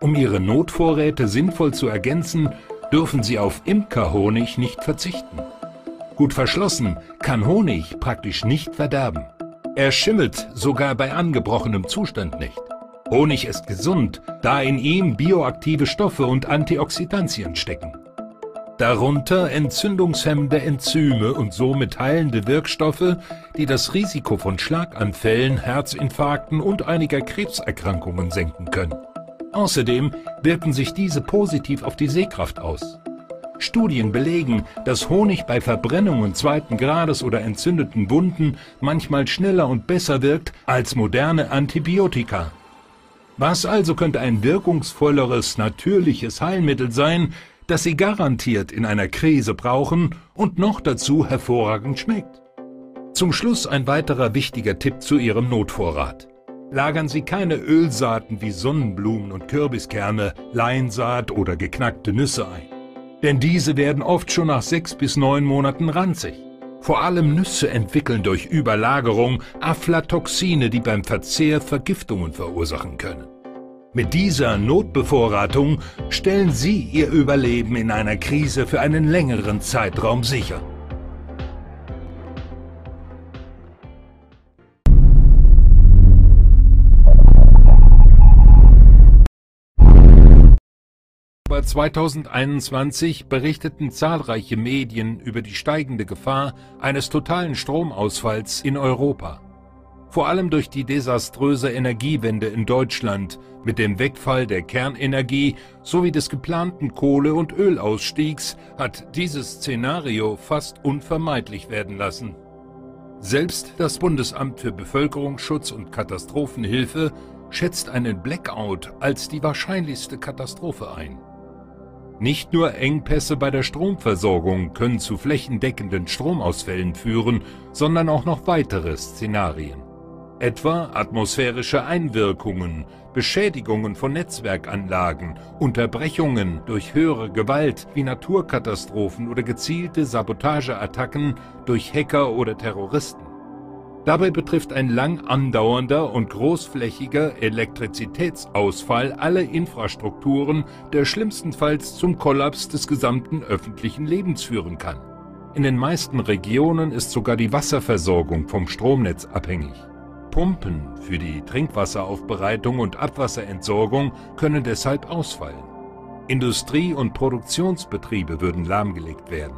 Um Ihre Notvorräte sinnvoll zu ergänzen, dürfen Sie auf Imkerhonig nicht verzichten. Gut verschlossen kann Honig praktisch nicht verderben. Er schimmelt sogar bei angebrochenem Zustand nicht. Honig ist gesund, da in ihm bioaktive Stoffe und Antioxidantien stecken. Darunter entzündungshemmende Enzyme und somit heilende Wirkstoffe, die das Risiko von Schlaganfällen, Herzinfarkten und einiger Krebserkrankungen senken können. Außerdem wirken sich diese positiv auf die Sehkraft aus. Studien belegen, dass Honig bei Verbrennungen zweiten Grades oder entzündeten Wunden manchmal schneller und besser wirkt als moderne Antibiotika. Was also könnte ein wirkungsvolleres, natürliches Heilmittel sein, das Sie garantiert in einer Krise brauchen und noch dazu hervorragend schmeckt? Zum Schluss ein weiterer wichtiger Tipp zu Ihrem Notvorrat. Lagern Sie keine Ölsaaten wie Sonnenblumen und Kürbiskerne, Leinsaat oder geknackte Nüsse ein denn diese werden oft schon nach sechs bis neun Monaten ranzig. Vor allem Nüsse entwickeln durch Überlagerung Aflatoxine, die beim Verzehr Vergiftungen verursachen können. Mit dieser Notbevorratung stellen Sie Ihr Überleben in einer Krise für einen längeren Zeitraum sicher. Oktober 2021 berichteten zahlreiche Medien über die steigende Gefahr eines totalen Stromausfalls in Europa. Vor allem durch die desaströse Energiewende in Deutschland mit dem Wegfall der Kernenergie sowie des geplanten Kohle- und Ölausstiegs hat dieses Szenario fast unvermeidlich werden lassen. Selbst das Bundesamt für Bevölkerungsschutz und Katastrophenhilfe schätzt einen Blackout als die wahrscheinlichste Katastrophe ein. Nicht nur Engpässe bei der Stromversorgung können zu flächendeckenden Stromausfällen führen, sondern auch noch weitere Szenarien. Etwa atmosphärische Einwirkungen, Beschädigungen von Netzwerkanlagen, Unterbrechungen durch höhere Gewalt wie Naturkatastrophen oder gezielte Sabotageattacken durch Hacker oder Terroristen. Dabei betrifft ein lang andauernder und großflächiger Elektrizitätsausfall alle Infrastrukturen, der schlimmstenfalls zum Kollaps des gesamten öffentlichen Lebens führen kann. In den meisten Regionen ist sogar die Wasserversorgung vom Stromnetz abhängig. Pumpen für die Trinkwasseraufbereitung und Abwasserentsorgung können deshalb ausfallen. Industrie- und Produktionsbetriebe würden lahmgelegt werden.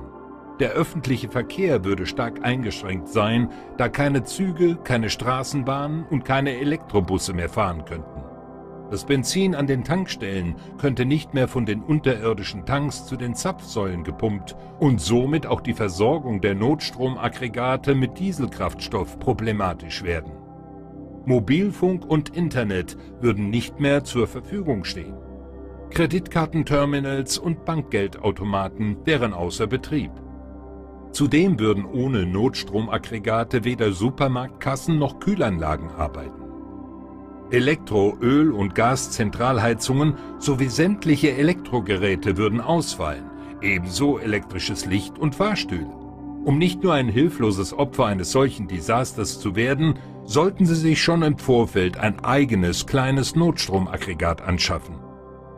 Der öffentliche Verkehr würde stark eingeschränkt sein, da keine Züge, keine Straßenbahnen und keine Elektrobusse mehr fahren könnten. Das Benzin an den Tankstellen könnte nicht mehr von den unterirdischen Tanks zu den Zapfsäulen gepumpt und somit auch die Versorgung der Notstromaggregate mit Dieselkraftstoff problematisch werden. Mobilfunk und Internet würden nicht mehr zur Verfügung stehen. Kreditkartenterminals und Bankgeldautomaten wären außer Betrieb. Zudem würden ohne Notstromaggregate weder Supermarktkassen noch Kühlanlagen arbeiten. Elektro-, Öl- und Gaszentralheizungen sowie sämtliche Elektrogeräte würden ausfallen, ebenso elektrisches Licht und Fahrstühle. Um nicht nur ein hilfloses Opfer eines solchen Desasters zu werden, sollten Sie sich schon im Vorfeld ein eigenes kleines Notstromaggregat anschaffen.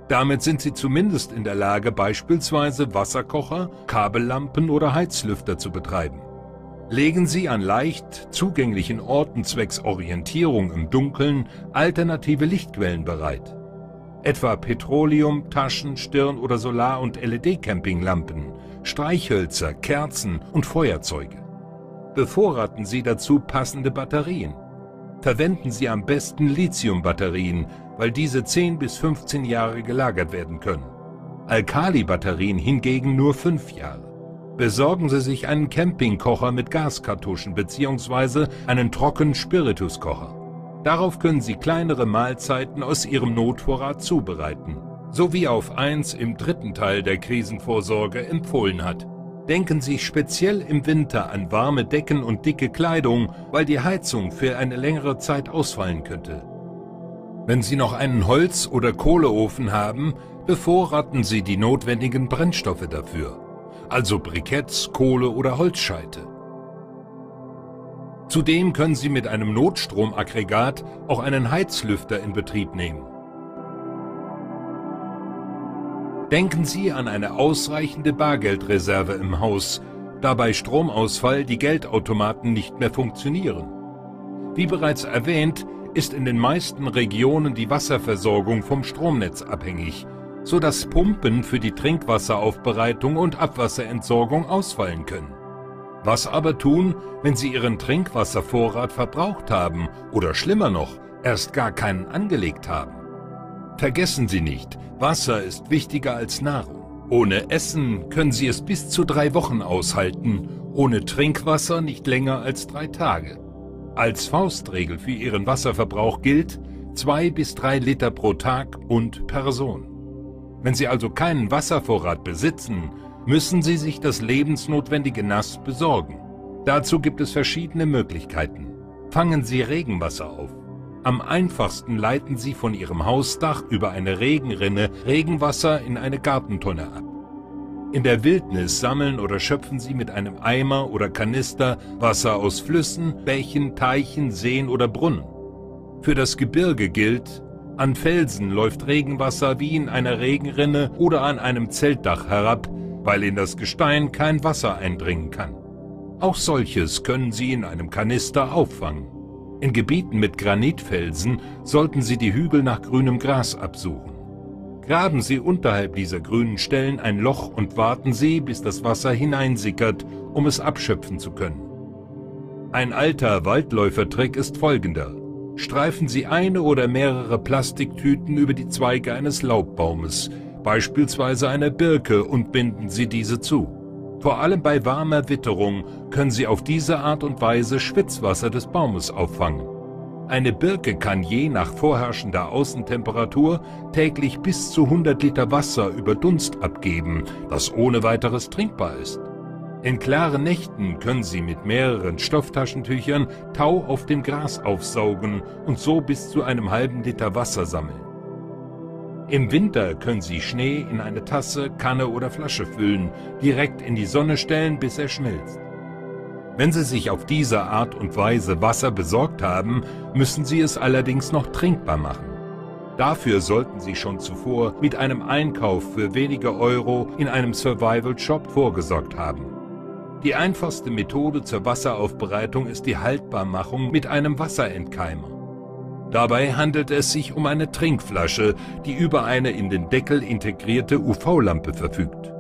Damit sind Sie zumindest in der Lage, beispielsweise Wasserkocher, Kabellampen oder Heizlüfter zu betreiben. Legen Sie an leicht zugänglichen Orten zwecks Orientierung im Dunkeln alternative Lichtquellen bereit. Etwa Petroleum, Taschen, Stirn- oder Solar- und LED-Campinglampen, Streichhölzer, Kerzen und Feuerzeuge. Bevorraten Sie dazu passende Batterien. Verwenden Sie am besten Lithium-Batterien, weil diese 10 bis 15 Jahre gelagert werden können. Alkali-Batterien hingegen nur 5 Jahre. Besorgen Sie sich einen Campingkocher mit Gaskartuschen bzw. einen Trocken-Spirituskocher. Darauf können Sie kleinere Mahlzeiten aus Ihrem Notvorrat zubereiten, so wie auf 1 im dritten Teil der Krisenvorsorge empfohlen hat. Denken Sie speziell im Winter an warme Decken und dicke Kleidung, weil die Heizung für eine längere Zeit ausfallen könnte. Wenn Sie noch einen Holz- oder Kohleofen haben, bevorraten Sie die notwendigen Brennstoffe dafür, also Briketts, Kohle oder Holzscheite. Zudem können Sie mit einem Notstromaggregat auch einen Heizlüfter in Betrieb nehmen. Denken Sie an eine ausreichende Bargeldreserve im Haus, da bei Stromausfall die Geldautomaten nicht mehr funktionieren. Wie bereits erwähnt, ist in den meisten Regionen die Wasserversorgung vom Stromnetz abhängig, so dass Pumpen für die Trinkwasseraufbereitung und Abwasserentsorgung ausfallen können. Was aber tun, wenn Sie Ihren Trinkwasservorrat verbraucht haben oder schlimmer noch, erst gar keinen angelegt haben? Vergessen Sie nicht, Wasser ist wichtiger als Nahrung. Ohne Essen können Sie es bis zu drei Wochen aushalten, ohne Trinkwasser nicht länger als drei Tage. Als Faustregel für Ihren Wasserverbrauch gilt zwei bis drei Liter pro Tag und Person. Wenn Sie also keinen Wasservorrat besitzen, müssen Sie sich das lebensnotwendige Nass besorgen. Dazu gibt es verschiedene Möglichkeiten. Fangen Sie Regenwasser auf. Am einfachsten leiten Sie von Ihrem Hausdach über eine Regenrinne Regenwasser in eine Gartentonne ab. In der Wildnis sammeln oder schöpfen Sie mit einem Eimer oder Kanister Wasser aus Flüssen, Bächen, Teichen, Seen oder Brunnen. Für das Gebirge gilt, an Felsen läuft Regenwasser wie in einer Regenrinne oder an einem Zeltdach herab, weil in das Gestein kein Wasser eindringen kann. Auch solches können Sie in einem Kanister auffangen. In Gebieten mit Granitfelsen sollten Sie die Hügel nach grünem Gras absuchen. Graben Sie unterhalb dieser grünen Stellen ein Loch und warten Sie, bis das Wasser hineinsickert, um es abschöpfen zu können. Ein alter Waldläufertrick ist folgender. Streifen Sie eine oder mehrere Plastiktüten über die Zweige eines Laubbaumes, beispielsweise einer Birke, und binden Sie diese zu. Vor allem bei warmer Witterung können Sie auf diese Art und Weise Schwitzwasser des Baumes auffangen. Eine Birke kann je nach vorherrschender Außentemperatur täglich bis zu 100 Liter Wasser über Dunst abgeben, das ohne weiteres trinkbar ist. In klaren Nächten können Sie mit mehreren Stofftaschentüchern Tau auf dem Gras aufsaugen und so bis zu einem halben Liter Wasser sammeln. Im Winter können Sie Schnee in eine Tasse, Kanne oder Flasche füllen, direkt in die Sonne stellen, bis er schmilzt. Wenn Sie sich auf diese Art und Weise Wasser besorgt haben, müssen Sie es allerdings noch trinkbar machen. Dafür sollten Sie schon zuvor mit einem Einkauf für wenige Euro in einem Survival Shop vorgesorgt haben. Die einfachste Methode zur Wasseraufbereitung ist die Haltbarmachung mit einem Wasserentkeimer. Dabei handelt es sich um eine Trinkflasche, die über eine in den Deckel integrierte UV-Lampe verfügt.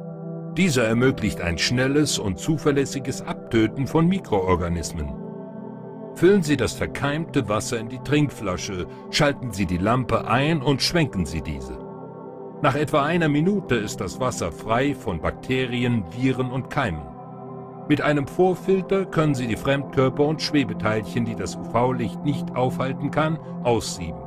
Dieser ermöglicht ein schnelles und zuverlässiges Abtöten von Mikroorganismen. Füllen Sie das verkeimte Wasser in die Trinkflasche, schalten Sie die Lampe ein und schwenken Sie diese. Nach etwa einer Minute ist das Wasser frei von Bakterien, Viren und Keimen. Mit einem Vorfilter können Sie die Fremdkörper und Schwebeteilchen, die das UV-Licht nicht aufhalten kann, aussieben.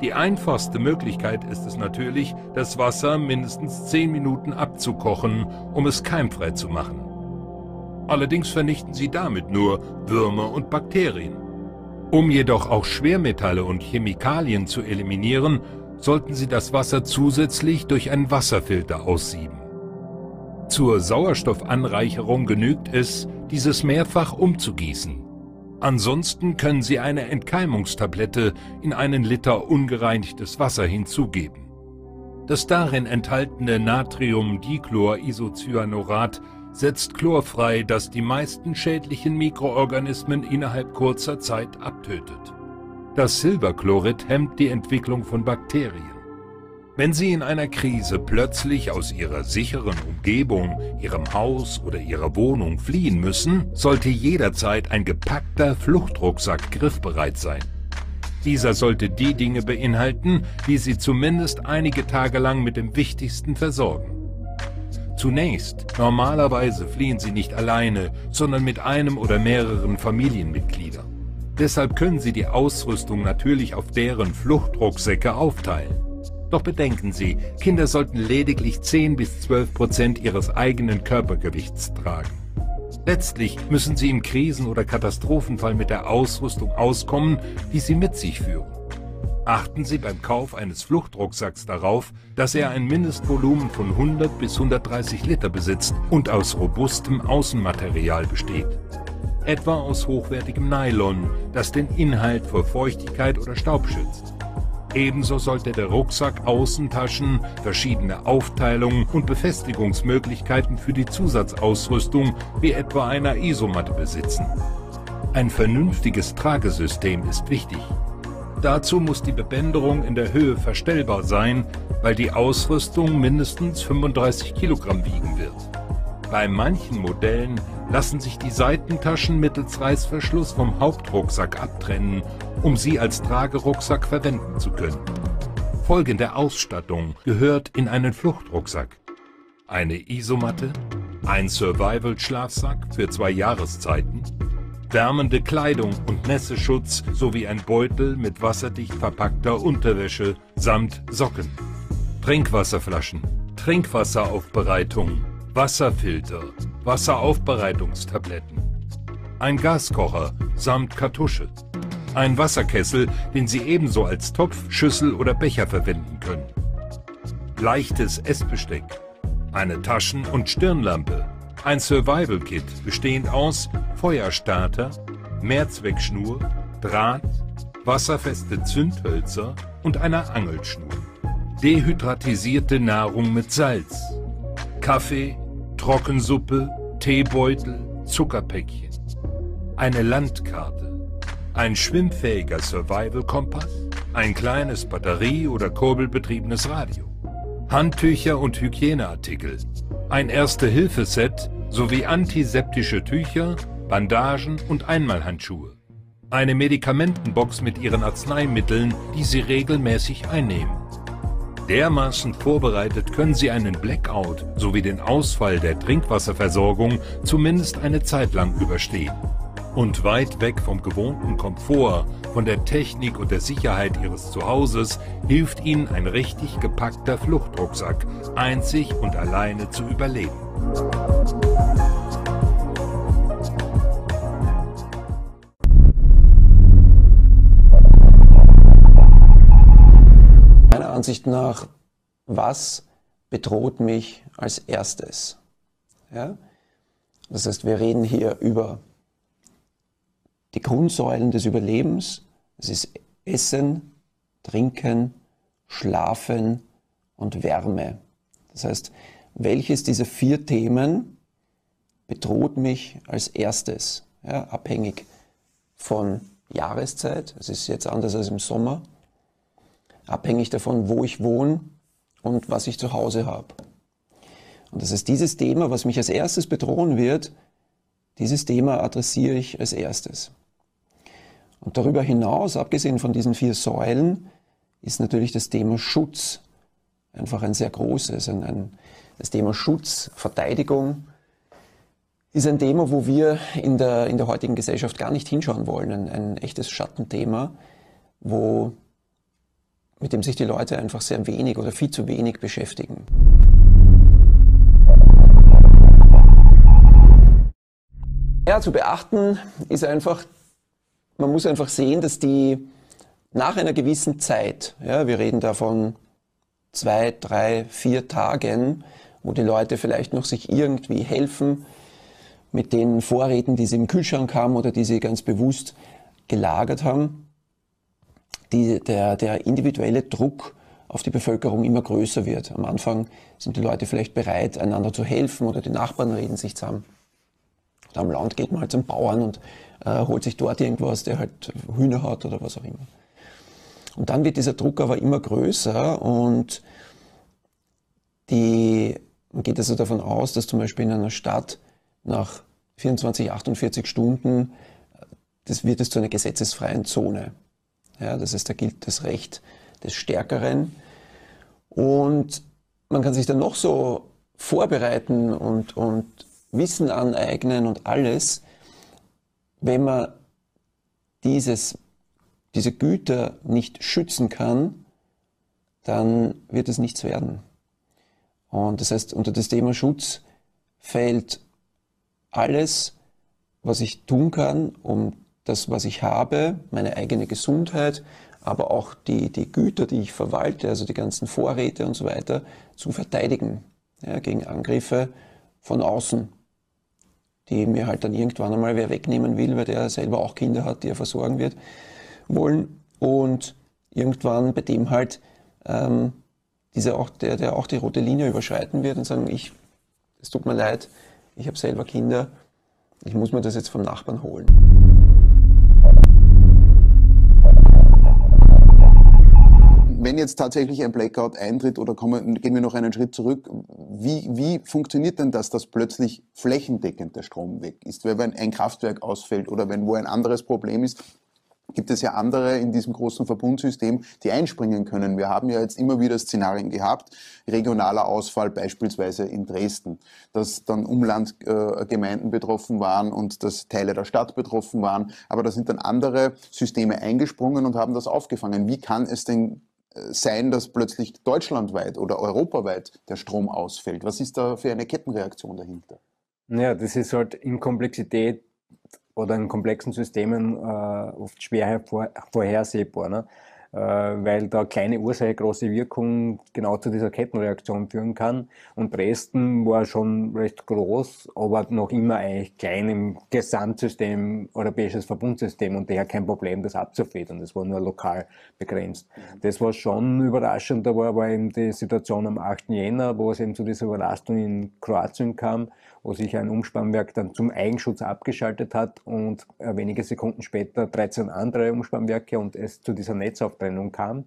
Die einfachste Möglichkeit ist es natürlich, das Wasser mindestens 10 Minuten abzukochen, um es keimfrei zu machen. Allerdings vernichten Sie damit nur Würmer und Bakterien. Um jedoch auch Schwermetalle und Chemikalien zu eliminieren, sollten Sie das Wasser zusätzlich durch einen Wasserfilter aussieben. Zur Sauerstoffanreicherung genügt es, dieses mehrfach umzugießen. Ansonsten können Sie eine Entkeimungstablette in einen Liter ungereinigtes Wasser hinzugeben. Das darin enthaltene Natriumdichlorisocyanurat setzt Chlor frei, das die meisten schädlichen Mikroorganismen innerhalb kurzer Zeit abtötet. Das Silberchlorid hemmt die Entwicklung von Bakterien. Wenn Sie in einer Krise plötzlich aus Ihrer sicheren Umgebung, Ihrem Haus oder Ihrer Wohnung fliehen müssen, sollte jederzeit ein gepackter Fluchtrucksack griffbereit sein. Dieser sollte die Dinge beinhalten, die Sie zumindest einige Tage lang mit dem Wichtigsten versorgen. Zunächst, normalerweise fliehen Sie nicht alleine, sondern mit einem oder mehreren Familienmitgliedern. Deshalb können Sie die Ausrüstung natürlich auf deren Fluchtrucksäcke aufteilen. Doch bedenken Sie, Kinder sollten lediglich 10 bis 12 Prozent ihres eigenen Körpergewichts tragen. Letztlich müssen sie im Krisen- oder Katastrophenfall mit der Ausrüstung auskommen, die sie mit sich führen. Achten Sie beim Kauf eines Fluchtrucksacks darauf, dass er ein Mindestvolumen von 100 bis 130 Liter besitzt und aus robustem Außenmaterial besteht. Etwa aus hochwertigem Nylon, das den Inhalt vor Feuchtigkeit oder Staub schützt. Ebenso sollte der Rucksack Außentaschen, verschiedene Aufteilungen und Befestigungsmöglichkeiten für die Zusatzausrüstung wie etwa einer Isomatte besitzen. Ein vernünftiges Tragesystem ist wichtig. Dazu muss die Bebänderung in der Höhe verstellbar sein, weil die Ausrüstung mindestens 35 Kilogramm wiegen wird. Bei manchen Modellen lassen sich die Seitentaschen mittels Reißverschluss vom Hauptrucksack abtrennen, um sie als Tragerucksack verwenden zu können. Folgende Ausstattung gehört in einen Fluchtrucksack. Eine Isomatte, ein Survival-Schlafsack für zwei Jahreszeiten, wärmende Kleidung und Nässeschutz sowie ein Beutel mit wasserdicht verpackter Unterwäsche samt Socken. Trinkwasserflaschen, Trinkwasseraufbereitung, Wasserfilter, Wasseraufbereitungstabletten, ein Gaskocher samt Kartusche, ein Wasserkessel, den Sie ebenso als Topf, Schüssel oder Becher verwenden können, leichtes Essbesteck, eine Taschen- und Stirnlampe, ein Survival-Kit bestehend aus Feuerstarter, Mehrzweckschnur, Draht, wasserfeste Zündhölzer und einer Angelschnur. Dehydratisierte Nahrung mit Salz, Kaffee, Trockensuppe, Teebeutel, Zuckerpäckchen. Eine Landkarte. Ein schwimmfähiger Survival-Kompass. Ein kleines Batterie- oder kurbelbetriebenes Radio. Handtücher und Hygieneartikel. Ein Erste-Hilfe-Set sowie antiseptische Tücher, Bandagen und Einmalhandschuhe. Eine Medikamentenbox mit ihren Arzneimitteln, die Sie regelmäßig einnehmen Dermaßen vorbereitet können Sie einen Blackout sowie den Ausfall der Trinkwasserversorgung zumindest eine Zeit lang überstehen. Und weit weg vom gewohnten Komfort, von der Technik und der Sicherheit Ihres Zuhauses hilft Ihnen ein richtig gepackter Fluchtrucksack, einzig und alleine zu überleben. Ansicht nach, was bedroht mich als erstes? Ja? Das heißt, wir reden hier über die Grundsäulen des Überlebens. Es ist Essen, Trinken, Schlafen und Wärme. Das heißt, welches dieser vier Themen bedroht mich als erstes? Ja, abhängig von Jahreszeit. Es ist jetzt anders als im Sommer abhängig davon, wo ich wohne und was ich zu Hause habe. Und das ist dieses Thema, was mich als erstes bedrohen wird, dieses Thema adressiere ich als erstes. Und darüber hinaus, abgesehen von diesen vier Säulen, ist natürlich das Thema Schutz einfach ein sehr großes. Ein, ein, das Thema Schutz, Verteidigung ist ein Thema, wo wir in der, in der heutigen Gesellschaft gar nicht hinschauen wollen. Ein, ein echtes Schattenthema, wo mit dem sich die Leute einfach sehr wenig oder viel zu wenig beschäftigen. Ja, zu beachten ist einfach, man muss einfach sehen, dass die nach einer gewissen Zeit, ja, wir reden davon zwei, drei, vier Tagen, wo die Leute vielleicht noch sich irgendwie helfen mit den Vorräten, die sie im Kühlschrank haben oder die sie ganz bewusst gelagert haben, die, der, der individuelle Druck auf die Bevölkerung immer größer wird. Am Anfang sind die Leute vielleicht bereit, einander zu helfen oder die Nachbarn reden sich zusammen. Und am Land geht man halt zum Bauern und äh, holt sich dort irgendwas, der halt Hühner hat oder was auch immer. Und dann wird dieser Druck aber immer größer und die, man geht also davon aus, dass zum Beispiel in einer Stadt nach 24, 48 Stunden, das wird es zu einer gesetzesfreien Zone. Ja, das heißt, da gilt das Recht des Stärkeren. Und man kann sich dann noch so vorbereiten und, und Wissen aneignen und alles, wenn man dieses, diese Güter nicht schützen kann, dann wird es nichts werden. Und das heißt, unter das Thema Schutz fällt alles, was ich tun kann, um das, was ich habe, meine eigene Gesundheit, aber auch die, die Güter, die ich verwalte, also die ganzen Vorräte und so weiter, zu verteidigen ja, gegen Angriffe von außen, die mir halt dann irgendwann einmal wer wegnehmen will, weil der selber auch Kinder hat, die er versorgen wird, wollen. Und irgendwann bei dem halt ähm, dieser auch, der, der auch die rote Linie überschreiten wird und sagen, ich, es tut mir leid, ich habe selber Kinder, ich muss mir das jetzt vom Nachbarn holen. Wenn jetzt tatsächlich ein Blackout eintritt oder kommen, gehen wir noch einen Schritt zurück, wie, wie funktioniert denn das, dass plötzlich flächendeckend der Strom weg ist? Weil wenn ein Kraftwerk ausfällt oder wenn wo ein anderes Problem ist, gibt es ja andere in diesem großen Verbundsystem, die einspringen können. Wir haben ja jetzt immer wieder Szenarien gehabt, regionaler Ausfall beispielsweise in Dresden, dass dann Umlandgemeinden äh, betroffen waren und dass Teile der Stadt betroffen waren, aber da sind dann andere Systeme eingesprungen und haben das aufgefangen. Wie kann es denn sein, dass plötzlich deutschlandweit oder europaweit der Strom ausfällt? Was ist da für eine Kettenreaktion dahinter? Ja, das ist halt in Komplexität oder in komplexen Systemen äh, oft schwer vorhersehbar, ne? Äh, weil da kleine Ursache, große Wirkung genau zu dieser Kettenreaktion führen kann. Und Dresden war schon recht groß, aber noch immer eigentlich klein im Gesamtsystem, europäisches Verbundsystem und daher kein Problem, das abzufedern. Das war nur lokal begrenzt. Das, was schon überraschend war, war eben die Situation am 8. Jänner, wo es eben zu dieser Überlastung in Kroatien kam wo sich ein Umspannwerk dann zum Eigenschutz abgeschaltet hat und äh, wenige Sekunden später 13 andere Umspannwerke und es zu dieser Netzaufträgung kam.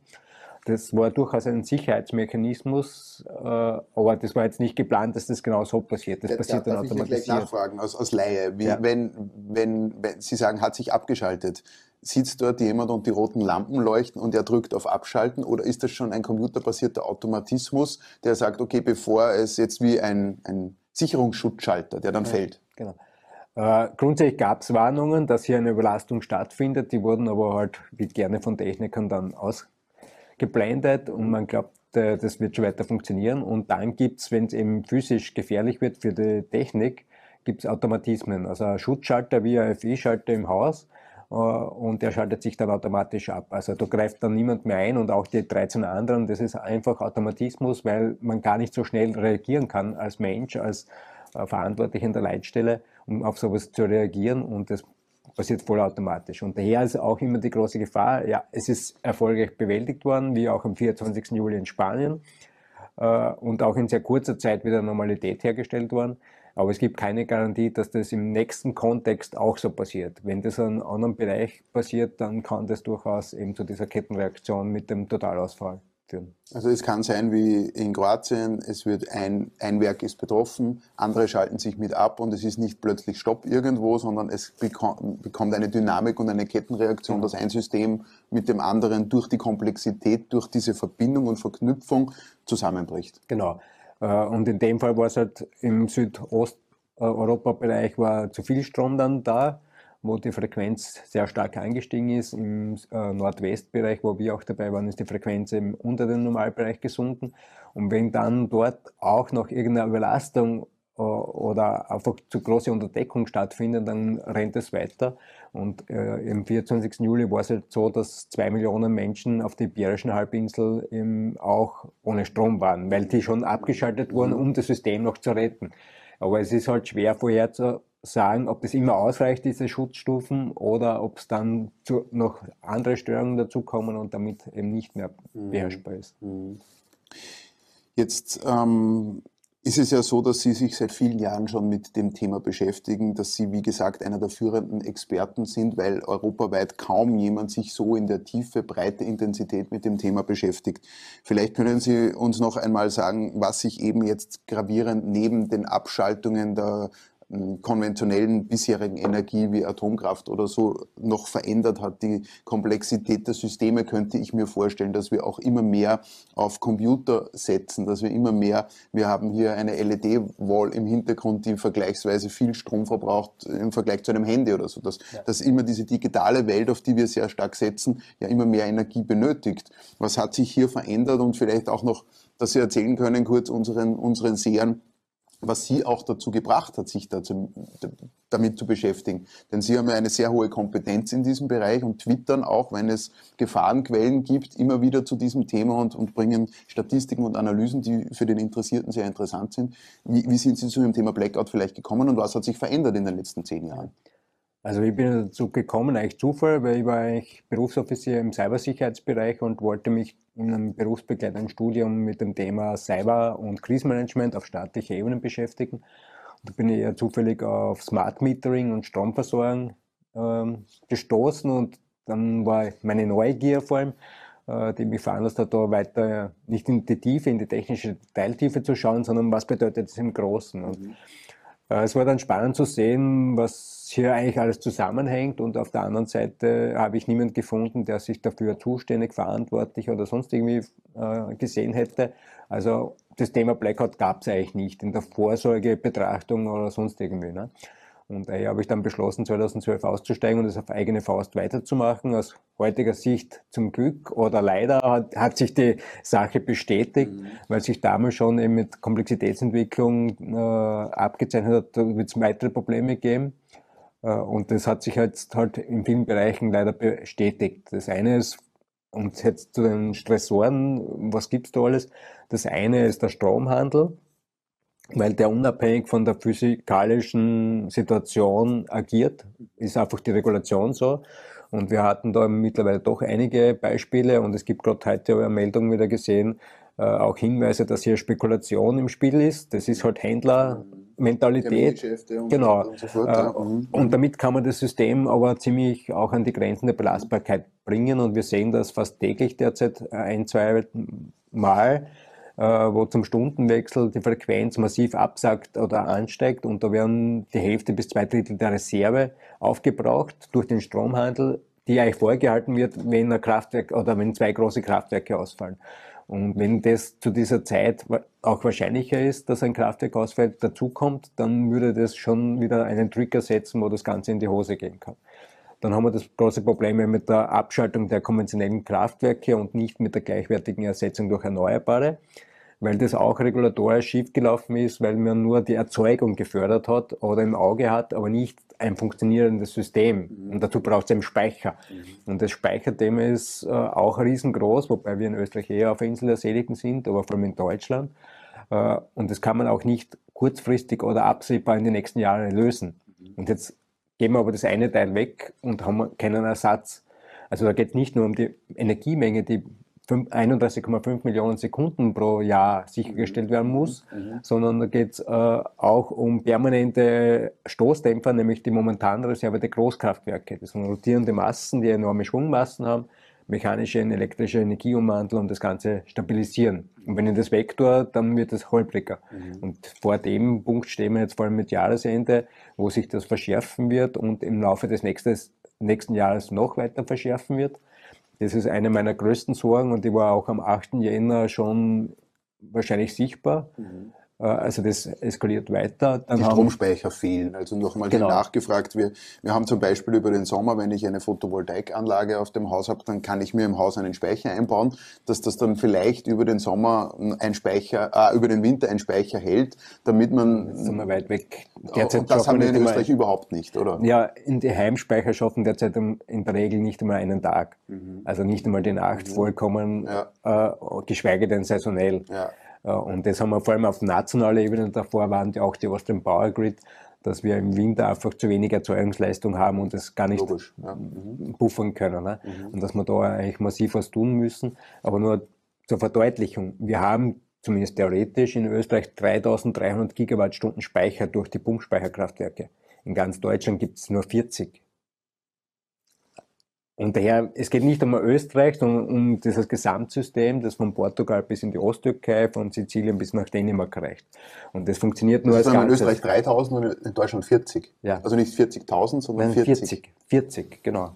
Das war durchaus ein Sicherheitsmechanismus, äh, aber das war jetzt nicht geplant, dass das genau so passiert. Das ja, passiert dann automatisiert. Ich gleich nachfragen aus, aus Laie. Wie, ja. wenn, wenn, wenn Sie sagen, hat sich abgeschaltet, sitzt dort jemand und die roten Lampen leuchten und er drückt auf Abschalten oder ist das schon ein computerbasierter Automatismus, der sagt, okay, bevor es jetzt wie ein, ein Sicherungsschutzschalter, der dann ja, fällt. Genau. Äh, grundsätzlich gab es Warnungen, dass hier eine Überlastung stattfindet, die wurden aber halt wie gerne von Technikern dann ausgeblendet. Und man glaubt, äh, das wird schon weiter funktionieren. Und dann gibt es, wenn es eben physisch gefährlich wird für die Technik, gibt es Automatismen, also ein Schutzschalter wie ein FI-Schalter im Haus äh, und der schaltet sich dann automatisch ab. Also da greift dann niemand mehr ein und auch die 13 anderen, das ist einfach Automatismus, weil man gar nicht so schnell reagieren kann als Mensch, als äh, Verantwortlich in der Leitstelle, um auf sowas zu reagieren und das passiert vollautomatisch. Und daher ist auch immer die große Gefahr, ja, es ist erfolgreich bewältigt worden, wie auch am 24. Juli in Spanien äh, und auch in sehr kurzer Zeit wieder Normalität hergestellt worden. Aber es gibt keine Garantie, dass das im nächsten Kontext auch so passiert. Wenn das in einem anderen Bereich passiert, dann kann das durchaus eben zu dieser Kettenreaktion mit dem Totalausfall führen. Also es kann sein wie in Kroatien, es wird ein, ein Werk ist betroffen, andere schalten sich mit ab und es ist nicht plötzlich Stopp irgendwo, sondern es bekommt eine Dynamik und eine Kettenreaktion, dass ein System mit dem anderen durch die Komplexität, durch diese Verbindung und Verknüpfung zusammenbricht. Genau. Äh, und in dem Fall war es halt im Südosteuropa-Bereich war zu viel Strom dann da, wo die Frequenz sehr stark angestiegen ist. Im äh, Nordwestbereich, wo wir auch dabei waren, ist die Frequenz eben unter den Normalbereich gesunken. Und wenn dann dort auch noch irgendeine Überlastung äh, oder einfach zu große Unterdeckung stattfindet, dann rennt es weiter. Und äh, im 24. Juli war es halt so, dass zwei Millionen Menschen auf der Iberischen Halbinsel eben auch ohne Strom waren, weil die schon abgeschaltet wurden, um das System noch zu retten. Aber es ist halt schwer vorherzusagen, sagen, ob das immer ausreicht, diese Schutzstufen, oder ob es dann zu, noch andere Störungen dazukommen und damit eben nicht mehr Mhm. beherrschbar ist. Jetzt ähm, ist es ja so, dass Sie sich seit vielen Jahren schon mit dem Thema beschäftigen, dass Sie, wie gesagt, einer der führenden Experten sind, weil europaweit kaum jemand sich so in der Tiefe, Breite, Intensität mit dem Thema beschäftigt. Vielleicht können Sie uns noch einmal sagen, was sich eben jetzt gravierend neben den Abschaltungen der konventionellen bisherigen Energie wie Atomkraft oder so noch verändert hat. Die Komplexität der Systeme könnte ich mir vorstellen, dass wir auch immer mehr auf Computer setzen, dass wir immer mehr, wir haben hier eine LED-Wall im Hintergrund, die vergleichsweise viel Strom verbraucht im Vergleich zu einem Handy oder so, dass, dass immer diese digitale Welt, auf die wir sehr stark setzen, ja immer mehr Energie benötigt. Was hat sich hier verändert und vielleicht auch noch, dass Sie erzählen können kurz unseren, unseren Sehern, was Sie auch dazu gebracht hat, sich dazu, damit zu beschäftigen. Denn Sie haben ja eine sehr hohe Kompetenz in diesem Bereich und twittern auch, wenn es Gefahrenquellen gibt, immer wieder zu diesem Thema und, und bringen Statistiken und Analysen, die für den Interessierten sehr interessant sind. Wie, wie sind Sie zu dem Thema Blackout vielleicht gekommen und was hat sich verändert in den letzten zehn Jahren? Also ich bin dazu gekommen, eigentlich Zufall, weil ich war eigentlich Berufsoffizier im Cybersicherheitsbereich und wollte mich in einem berufsbegleitenden Studium mit dem Thema Cyber- und Krisenmanagement auf staatlicher Ebene beschäftigen. Und da bin ich eher zufällig auf Smart Metering und Stromversorgung ähm, gestoßen und dann war meine Neugier vor allem, äh, die mich veranlasst hat, da weiter nicht in die Tiefe, in die technische Detailtiefe zu schauen, sondern was bedeutet es im Großen. Und äh, es war dann spannend zu sehen, was hier eigentlich alles zusammenhängt und auf der anderen Seite habe ich niemanden gefunden, der sich dafür zuständig, verantwortlich oder sonst irgendwie äh, gesehen hätte. Also das Thema Blackout gab es eigentlich nicht in der Vorsorgebetrachtung oder sonst irgendwie. Ne? Und daher habe ich dann beschlossen, 2012 auszusteigen und es auf eigene Faust weiterzumachen. Aus heutiger Sicht zum Glück oder leider hat, hat sich die Sache bestätigt, weil sich damals schon eben mit Komplexitätsentwicklung äh, abgezeichnet hat, da wird es weitere Probleme geben. Äh, und das hat sich jetzt halt in vielen Bereichen leider bestätigt. Das eine ist, und jetzt zu den Stressoren, was gibt's da alles? Das eine ist der Stromhandel weil der unabhängig von der physikalischen Situation agiert, ist einfach die Regulation so. Und wir hatten da mittlerweile doch einige Beispiele und es gibt gerade heute eine Meldung wieder gesehen, äh, auch Hinweise, dass hier Spekulation im Spiel ist. Das ist halt Händlermentalität. Und Genau. und so fort, Äh, ja. Mhm. Und damit kann man das System aber ziemlich auch an die Grenzen der Belastbarkeit bringen. Und wir sehen das fast täglich derzeit ein, zwei Mal, wo zum Stundenwechsel die Frequenz massiv absackt oder ansteigt. Und da werden die Hälfte bis zwei Drittel der Reserve aufgebraucht durch den Stromhandel, die eigentlich vorgehalten wird, wenn ein Kraftwerk oder wenn zwei große Kraftwerke ausfallen. Und wenn das zu dieser Zeit auch wahrscheinlicher ist, dass ein Kraftwerk ausfällt, dazukommt, dann würde das schon wieder einen Trigger setzen, wo das Ganze in die Hose gehen kann. Dann haben wir das große Problem mit der Abschaltung der konventionellen Kraftwerke und nicht mit der gleichwertigen Ersetzung durch Erneuerbare, weil das auch regulatorisch schiefgelaufen ist, weil man nur die Erzeugung gefördert hat oder im Auge hat, aber nicht ein funktionierendes System. Und dazu braucht es einen Speicher. Und das Speicherthema ist äh, auch riesengroß, wobei wir in Österreich eher auf der Insel der Seligen sind, aber vor allem in Deutschland. Äh, und das kann man auch nicht kurzfristig oder absehbar in den nächsten Jahren lösen. Und jetzt geben wir aber das eine Teil weg und haben keinen Ersatz. Also da geht es nicht nur um die Energiemenge, die 31,5 Millionen Sekunden pro Jahr sichergestellt werden muss, sondern da geht es äh, auch um permanente Stoßdämpfer, nämlich die momentane Reserve der Großkraftwerke. Das sind rotierende Massen, die enorme Schwungmassen haben, mechanische und elektrische Energieumwandel und das Ganze stabilisieren. Und wenn ich das vektor, dann wird es holpriger. Und vor dem Punkt stehen wir jetzt vor allem mit Jahresende, wo sich das verschärfen wird und im Laufe des nächstes, nächsten Jahres noch weiter verschärfen wird. Das ist eine meiner größten Sorgen und die war auch am 8. Jänner schon wahrscheinlich sichtbar. Äh, Also das eskaliert weiter. Dann Die Stromspeicher fehlen. Also nochmal Genau. nachgefragt. Wir, wir haben zum Beispiel über den Sommer, wenn ich eine Photovoltaikanlage auf dem Haus habe, dann kann ich mir im Haus einen Speicher einbauen, dass das dann vielleicht über den Sommer ein Speicher, äh, über den Winter ein Speicher hält, damit man. sind wir weit weg. und das haben wir in Österreich überhaupt nicht, oder? Ja, in die Heimspeicher schaffen derzeit in der Regel nicht einmal einen Tag. Also nicht einmal die Nacht vollkommen, Mhm. Ja. äh, geschweige denn saisonell. Ja. Und das haben wir vor allem auf nationaler Ebene, davor waren die auch die Austrian Power Grid, dass wir im Winter einfach zu wenig Erzeugungsleistung haben und das gar nicht ja. mhm. buffern können. Ne? Mhm. Und dass wir da eigentlich massiv was tun müssen. Aber nur zur Verdeutlichung. Wir haben zumindest theoretisch in Österreich 3300 Gigawattstunden Speicher durch die Pumpspeicherkraftwerke. In ganz Deutschland gibt es nur 40. Und daher, es geht nicht um Österreich, sondern um dieses Gesamtsystem, das von Portugal bis in die Osttürkei, von Sizilien bis nach Dänemark reicht. Und das funktioniert nur das als Ganzes. in Österreich 3000 und in Deutschland 40. Ja. Also nicht 40.000, sondern Nein, 40. 40. 40, genau.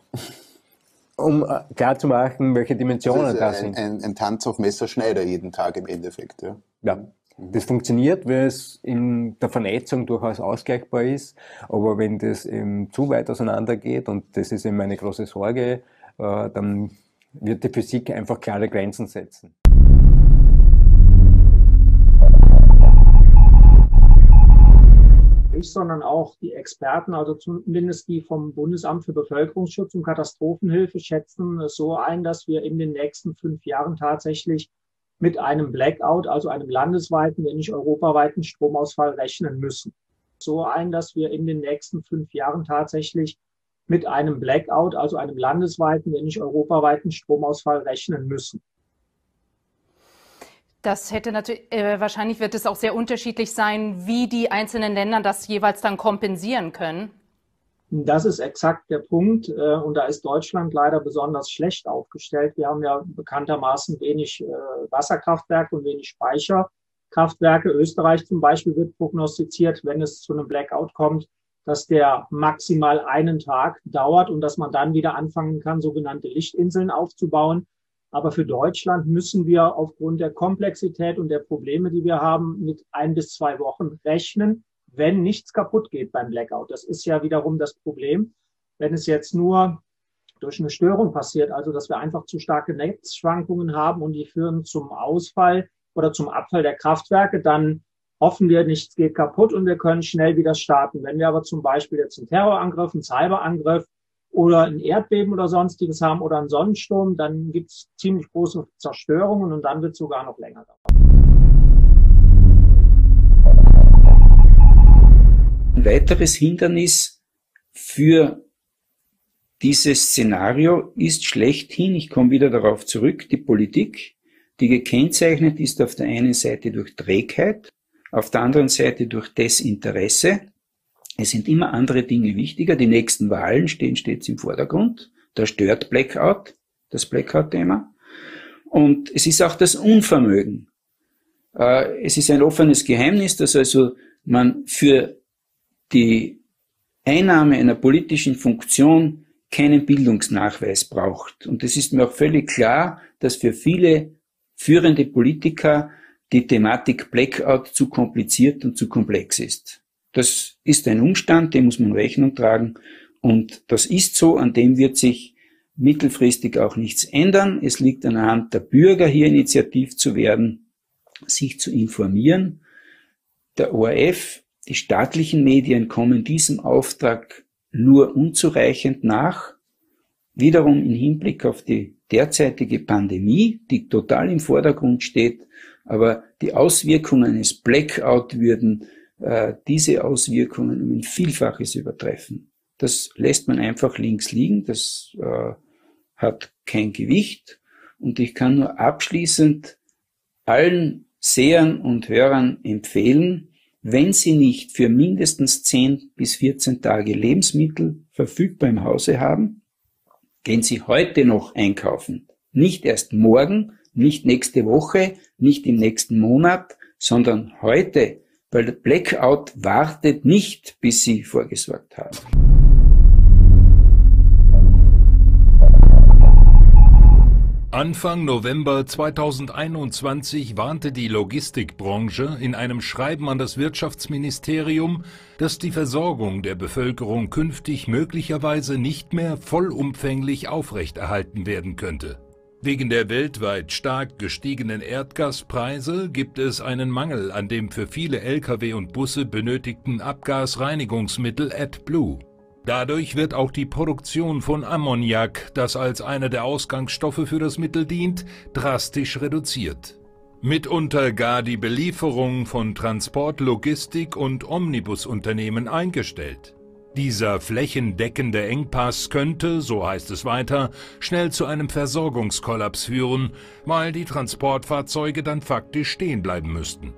um äh, klar zu machen, welche Dimensionen da sind. Ein, ein, ein Tanz auf Messerschneider jeden Tag im Endeffekt. Ja. ja. Das funktioniert, weil es in der Vernetzung durchaus ausgleichbar ist. Aber wenn das eben zu weit auseinandergeht, und das ist eben meine große Sorge, äh, dann wird die Physik einfach klare Grenzen setzen. Ich, sondern auch die Experten, also zumindest die vom Bundesamt für Bevölkerungsschutz und Katastrophenhilfe schätzen so ein, dass wir in den nächsten fünf Jahren tatsächlich mit einem Blackout, also einem landesweiten, wenn nicht europaweiten Stromausfall rechnen müssen. So ein, dass wir in den nächsten fünf Jahren tatsächlich mit einem Blackout, also einem landesweiten, wenn nicht europaweiten Stromausfall rechnen müssen. Das hätte natürlich, äh, wahrscheinlich wird es auch sehr unterschiedlich sein, wie die einzelnen Länder das jeweils dann kompensieren können. Das ist exakt der Punkt. Äh, und da ist Deutschland leider besonders schlecht aufgestellt. Wir haben ja bekanntermaßen wenig äh, Wasserkraftwerke und wenig Speicherkraftwerke. Österreich zum Beispiel wird prognostiziert, wenn es zu einem Blackout kommt, dass der maximal einen Tag dauert und dass man dann wieder anfangen kann, sogenannte Lichtinseln aufzubauen. Aber für Deutschland müssen wir aufgrund der Komplexität und der Probleme, die wir haben, mit ein bis zwei Wochen rechnen wenn nichts kaputt geht beim Blackout. Das ist ja wiederum das Problem. Wenn es jetzt nur durch eine Störung passiert, also dass wir einfach zu starke Netzschwankungen haben und die führen zum Ausfall oder zum Abfall der Kraftwerke, dann hoffen wir, nichts geht kaputt und wir können schnell wieder starten. Wenn wir aber zum Beispiel jetzt einen Terrorangriff, einen Cyberangriff oder ein Erdbeben oder sonstiges haben oder einen Sonnensturm, dann gibt es ziemlich große Zerstörungen und dann wird es sogar noch länger dauern. Ein weiteres Hindernis für dieses Szenario ist schlechthin, ich komme wieder darauf zurück, die Politik, die gekennzeichnet ist auf der einen Seite durch Trägheit, auf der anderen Seite durch Desinteresse. Es sind immer andere Dinge wichtiger. Die nächsten Wahlen stehen stets im Vordergrund. Da stört Blackout, das Blackout-Thema. Und es ist auch das Unvermögen. Äh, es ist ein offenes Geheimnis, dass also man für die Einnahme einer politischen Funktion keinen Bildungsnachweis braucht. Und es ist mir auch völlig klar, dass für viele führende Politiker die Thematik Blackout zu kompliziert und zu komplex ist. Das ist ein Umstand, dem muss man Rechnung tragen. Und das ist so, an dem wird sich mittelfristig auch nichts ändern. Es liegt an der Hand der Bürger, hier initiativ zu werden, sich zu informieren. Der ORF die staatlichen Medien kommen diesem Auftrag nur unzureichend nach, wiederum im Hinblick auf die derzeitige Pandemie, die total im Vordergrund steht, aber die Auswirkungen eines Blackout würden äh, diese Auswirkungen um ein Vielfaches übertreffen. Das lässt man einfach links liegen, das äh, hat kein Gewicht und ich kann nur abschließend allen Sehern und Hörern empfehlen, wenn Sie nicht für mindestens 10 bis 14 Tage Lebensmittel verfügbar im Hause haben, gehen Sie heute noch einkaufen. Nicht erst morgen, nicht nächste Woche, nicht im nächsten Monat, sondern heute, weil der Blackout wartet nicht, bis Sie vorgesorgt haben. Anfang November 2021 warnte die Logistikbranche in einem Schreiben an das Wirtschaftsministerium, dass die Versorgung der Bevölkerung künftig möglicherweise nicht mehr vollumfänglich aufrechterhalten werden könnte. Wegen der weltweit stark gestiegenen Erdgaspreise gibt es einen Mangel an dem für viele Lkw und Busse benötigten Abgasreinigungsmittel AdBlue. Dadurch wird auch die Produktion von Ammoniak, das als einer der Ausgangsstoffe für das Mittel dient, drastisch reduziert. mitunter gar die Belieferung von Transport-, Logistik- und Omnibusunternehmen eingestellt. Dieser flächendeckende Engpass könnte, so heißt es weiter, schnell zu einem Versorgungskollaps führen, weil die Transportfahrzeuge dann faktisch stehen bleiben müssten.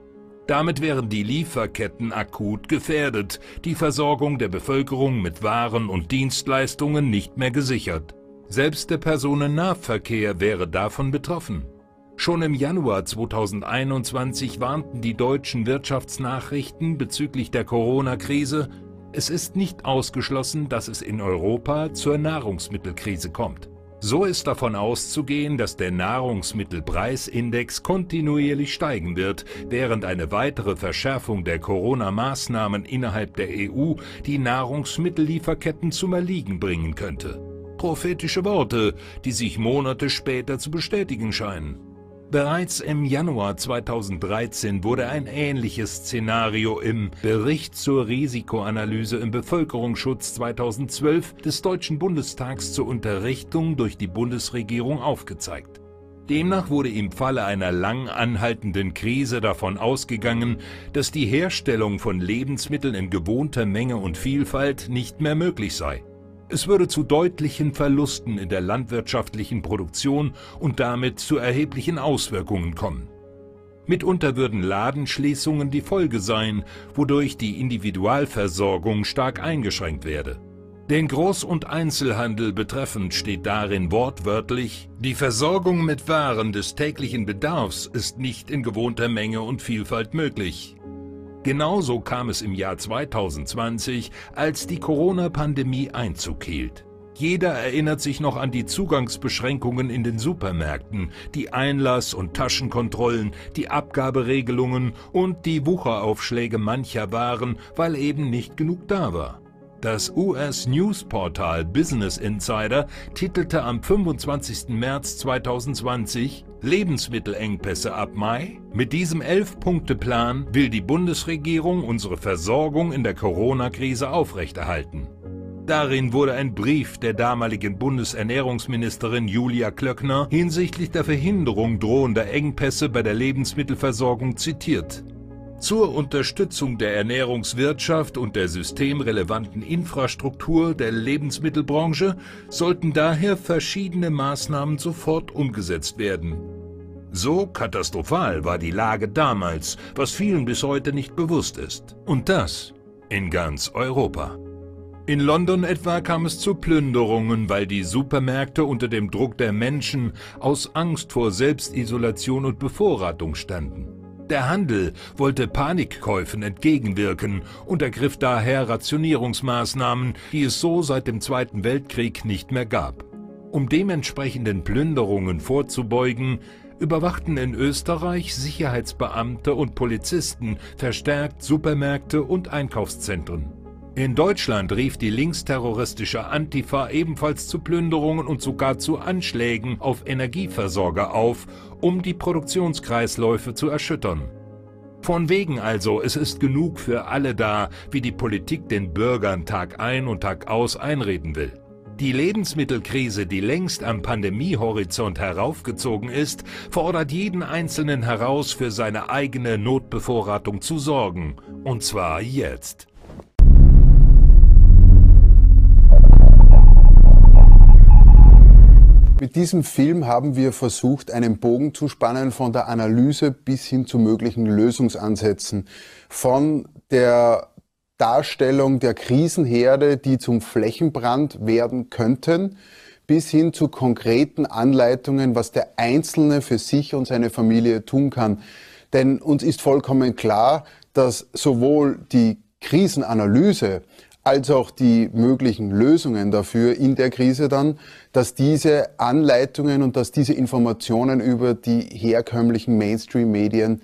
Damit wären die Lieferketten akut gefährdet, die Versorgung der Bevölkerung mit Waren und Dienstleistungen nicht mehr gesichert. Selbst der Personennahverkehr wäre davon betroffen. Schon im Januar 2021 warnten die deutschen Wirtschaftsnachrichten bezüglich der Corona-Krise, es ist nicht ausgeschlossen, dass es in Europa zur Nahrungsmittelkrise kommt. So ist davon auszugehen, dass der Nahrungsmittelpreisindex kontinuierlich steigen wird, während eine weitere Verschärfung der Corona-Maßnahmen innerhalb der EU die Nahrungsmittellieferketten zum Erliegen bringen könnte. Prophetische Worte, die sich Monate später zu bestätigen scheinen. Bereits im Januar 2013 wurde ein ähnliches Szenario im Bericht zur Risikoanalyse im Bevölkerungsschutz 2012 des Deutschen Bundestags zur Unterrichtung durch die Bundesregierung aufgezeigt. Demnach wurde im Falle einer lang anhaltenden Krise davon ausgegangen, dass die Herstellung von Lebensmitteln in gewohnter Menge und Vielfalt nicht mehr möglich sei. Es würde zu deutlichen Verlusten in der landwirtschaftlichen Produktion und damit zu erheblichen Auswirkungen kommen. Mitunter würden Ladenschließungen die Folge sein, wodurch die Individualversorgung stark eingeschränkt werde. Den Groß- und Einzelhandel betreffend steht darin wortwörtlich, die Versorgung mit Waren des täglichen Bedarfs ist nicht in gewohnter Menge und Vielfalt möglich. Genauso kam es im Jahr 2020, als die Corona-Pandemie Einzug hielt. Jeder erinnert sich noch an die Zugangsbeschränkungen in den Supermärkten, die Einlass- und Taschenkontrollen, die Abgaberegelungen und die Wucheraufschläge mancher Waren, weil eben nicht genug da war. Das US-News-Portal Business Insider titelte am 25. März 2020 Lebensmittelengpässe ab Mai. Mit diesem Elf-Punkte-Plan will die Bundesregierung unsere Versorgung in der Corona-Krise aufrechterhalten. Darin wurde ein Brief der damaligen Bundesernährungsministerin Julia Klöckner hinsichtlich der Verhinderung drohender Engpässe bei der Lebensmittelversorgung zitiert. Zur Unterstützung der Ernährungswirtschaft und der systemrelevanten Infrastruktur der Lebensmittelbranche sollten daher verschiedene Maßnahmen sofort umgesetzt werden. So katastrophal war die Lage damals, was vielen bis heute nicht bewusst ist. Und das in ganz Europa. In London etwa kam es zu Plünderungen, weil die Supermärkte unter dem Druck der Menschen aus Angst vor Selbstisolation und Bevorratung standen. Der Handel wollte Panikkäufen entgegenwirken und ergriff daher Rationierungsmaßnahmen, die es so seit dem Zweiten Weltkrieg nicht mehr gab. Um dementsprechenden Plünderungen vorzubeugen, überwachten in Österreich Sicherheitsbeamte und Polizisten verstärkt Supermärkte und Einkaufszentren. In Deutschland rief die linksterroristische Antifa ebenfalls zu Plünderungen und sogar zu Anschlägen auf Energieversorger auf, um die Produktionskreisläufe zu erschüttern. Von wegen also, es ist genug für alle da, wie die Politik den Bürgern Tag ein und Tag aus einreden will. Die Lebensmittelkrise, die längst am Pandemiehorizont heraufgezogen ist, fordert jeden Einzelnen heraus, für seine eigene Notbevorratung zu sorgen. Und zwar jetzt. Mit diesem Film haben wir versucht, einen Bogen zu spannen von der Analyse bis hin zu möglichen Lösungsansätzen. Von der Darstellung der Krisenherde, die zum Flächenbrand werden könnten, bis hin zu konkreten Anleitungen, was der Einzelne für sich und seine Familie tun kann. Denn uns ist vollkommen klar, dass sowohl die Krisenanalyse als auch die möglichen Lösungen dafür in der Krise dann, dass diese Anleitungen und dass diese Informationen über die herkömmlichen Mainstream-Medien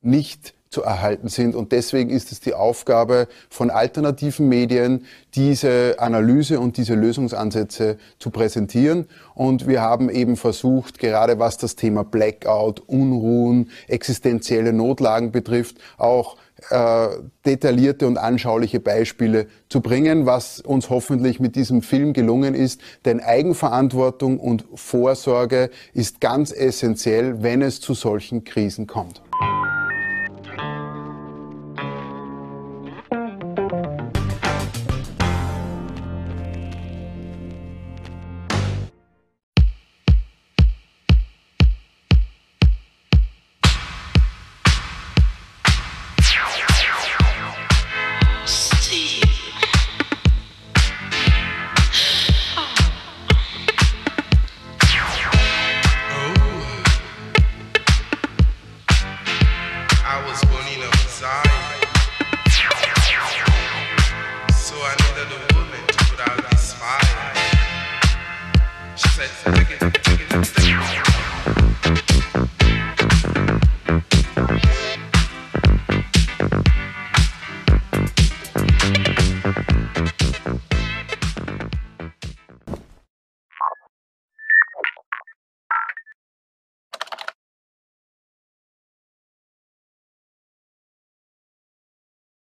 nicht zu erhalten sind. Und deswegen ist es die Aufgabe von alternativen Medien, diese Analyse und diese Lösungsansätze zu präsentieren. Und wir haben eben versucht, gerade was das Thema Blackout, Unruhen, existenzielle Notlagen betrifft, auch äh, detaillierte und anschauliche Beispiele zu bringen, was uns hoffentlich mit diesem Film gelungen ist. Denn Eigenverantwortung und Vorsorge ist ganz essentiell, wenn es zu solchen Krisen kommt.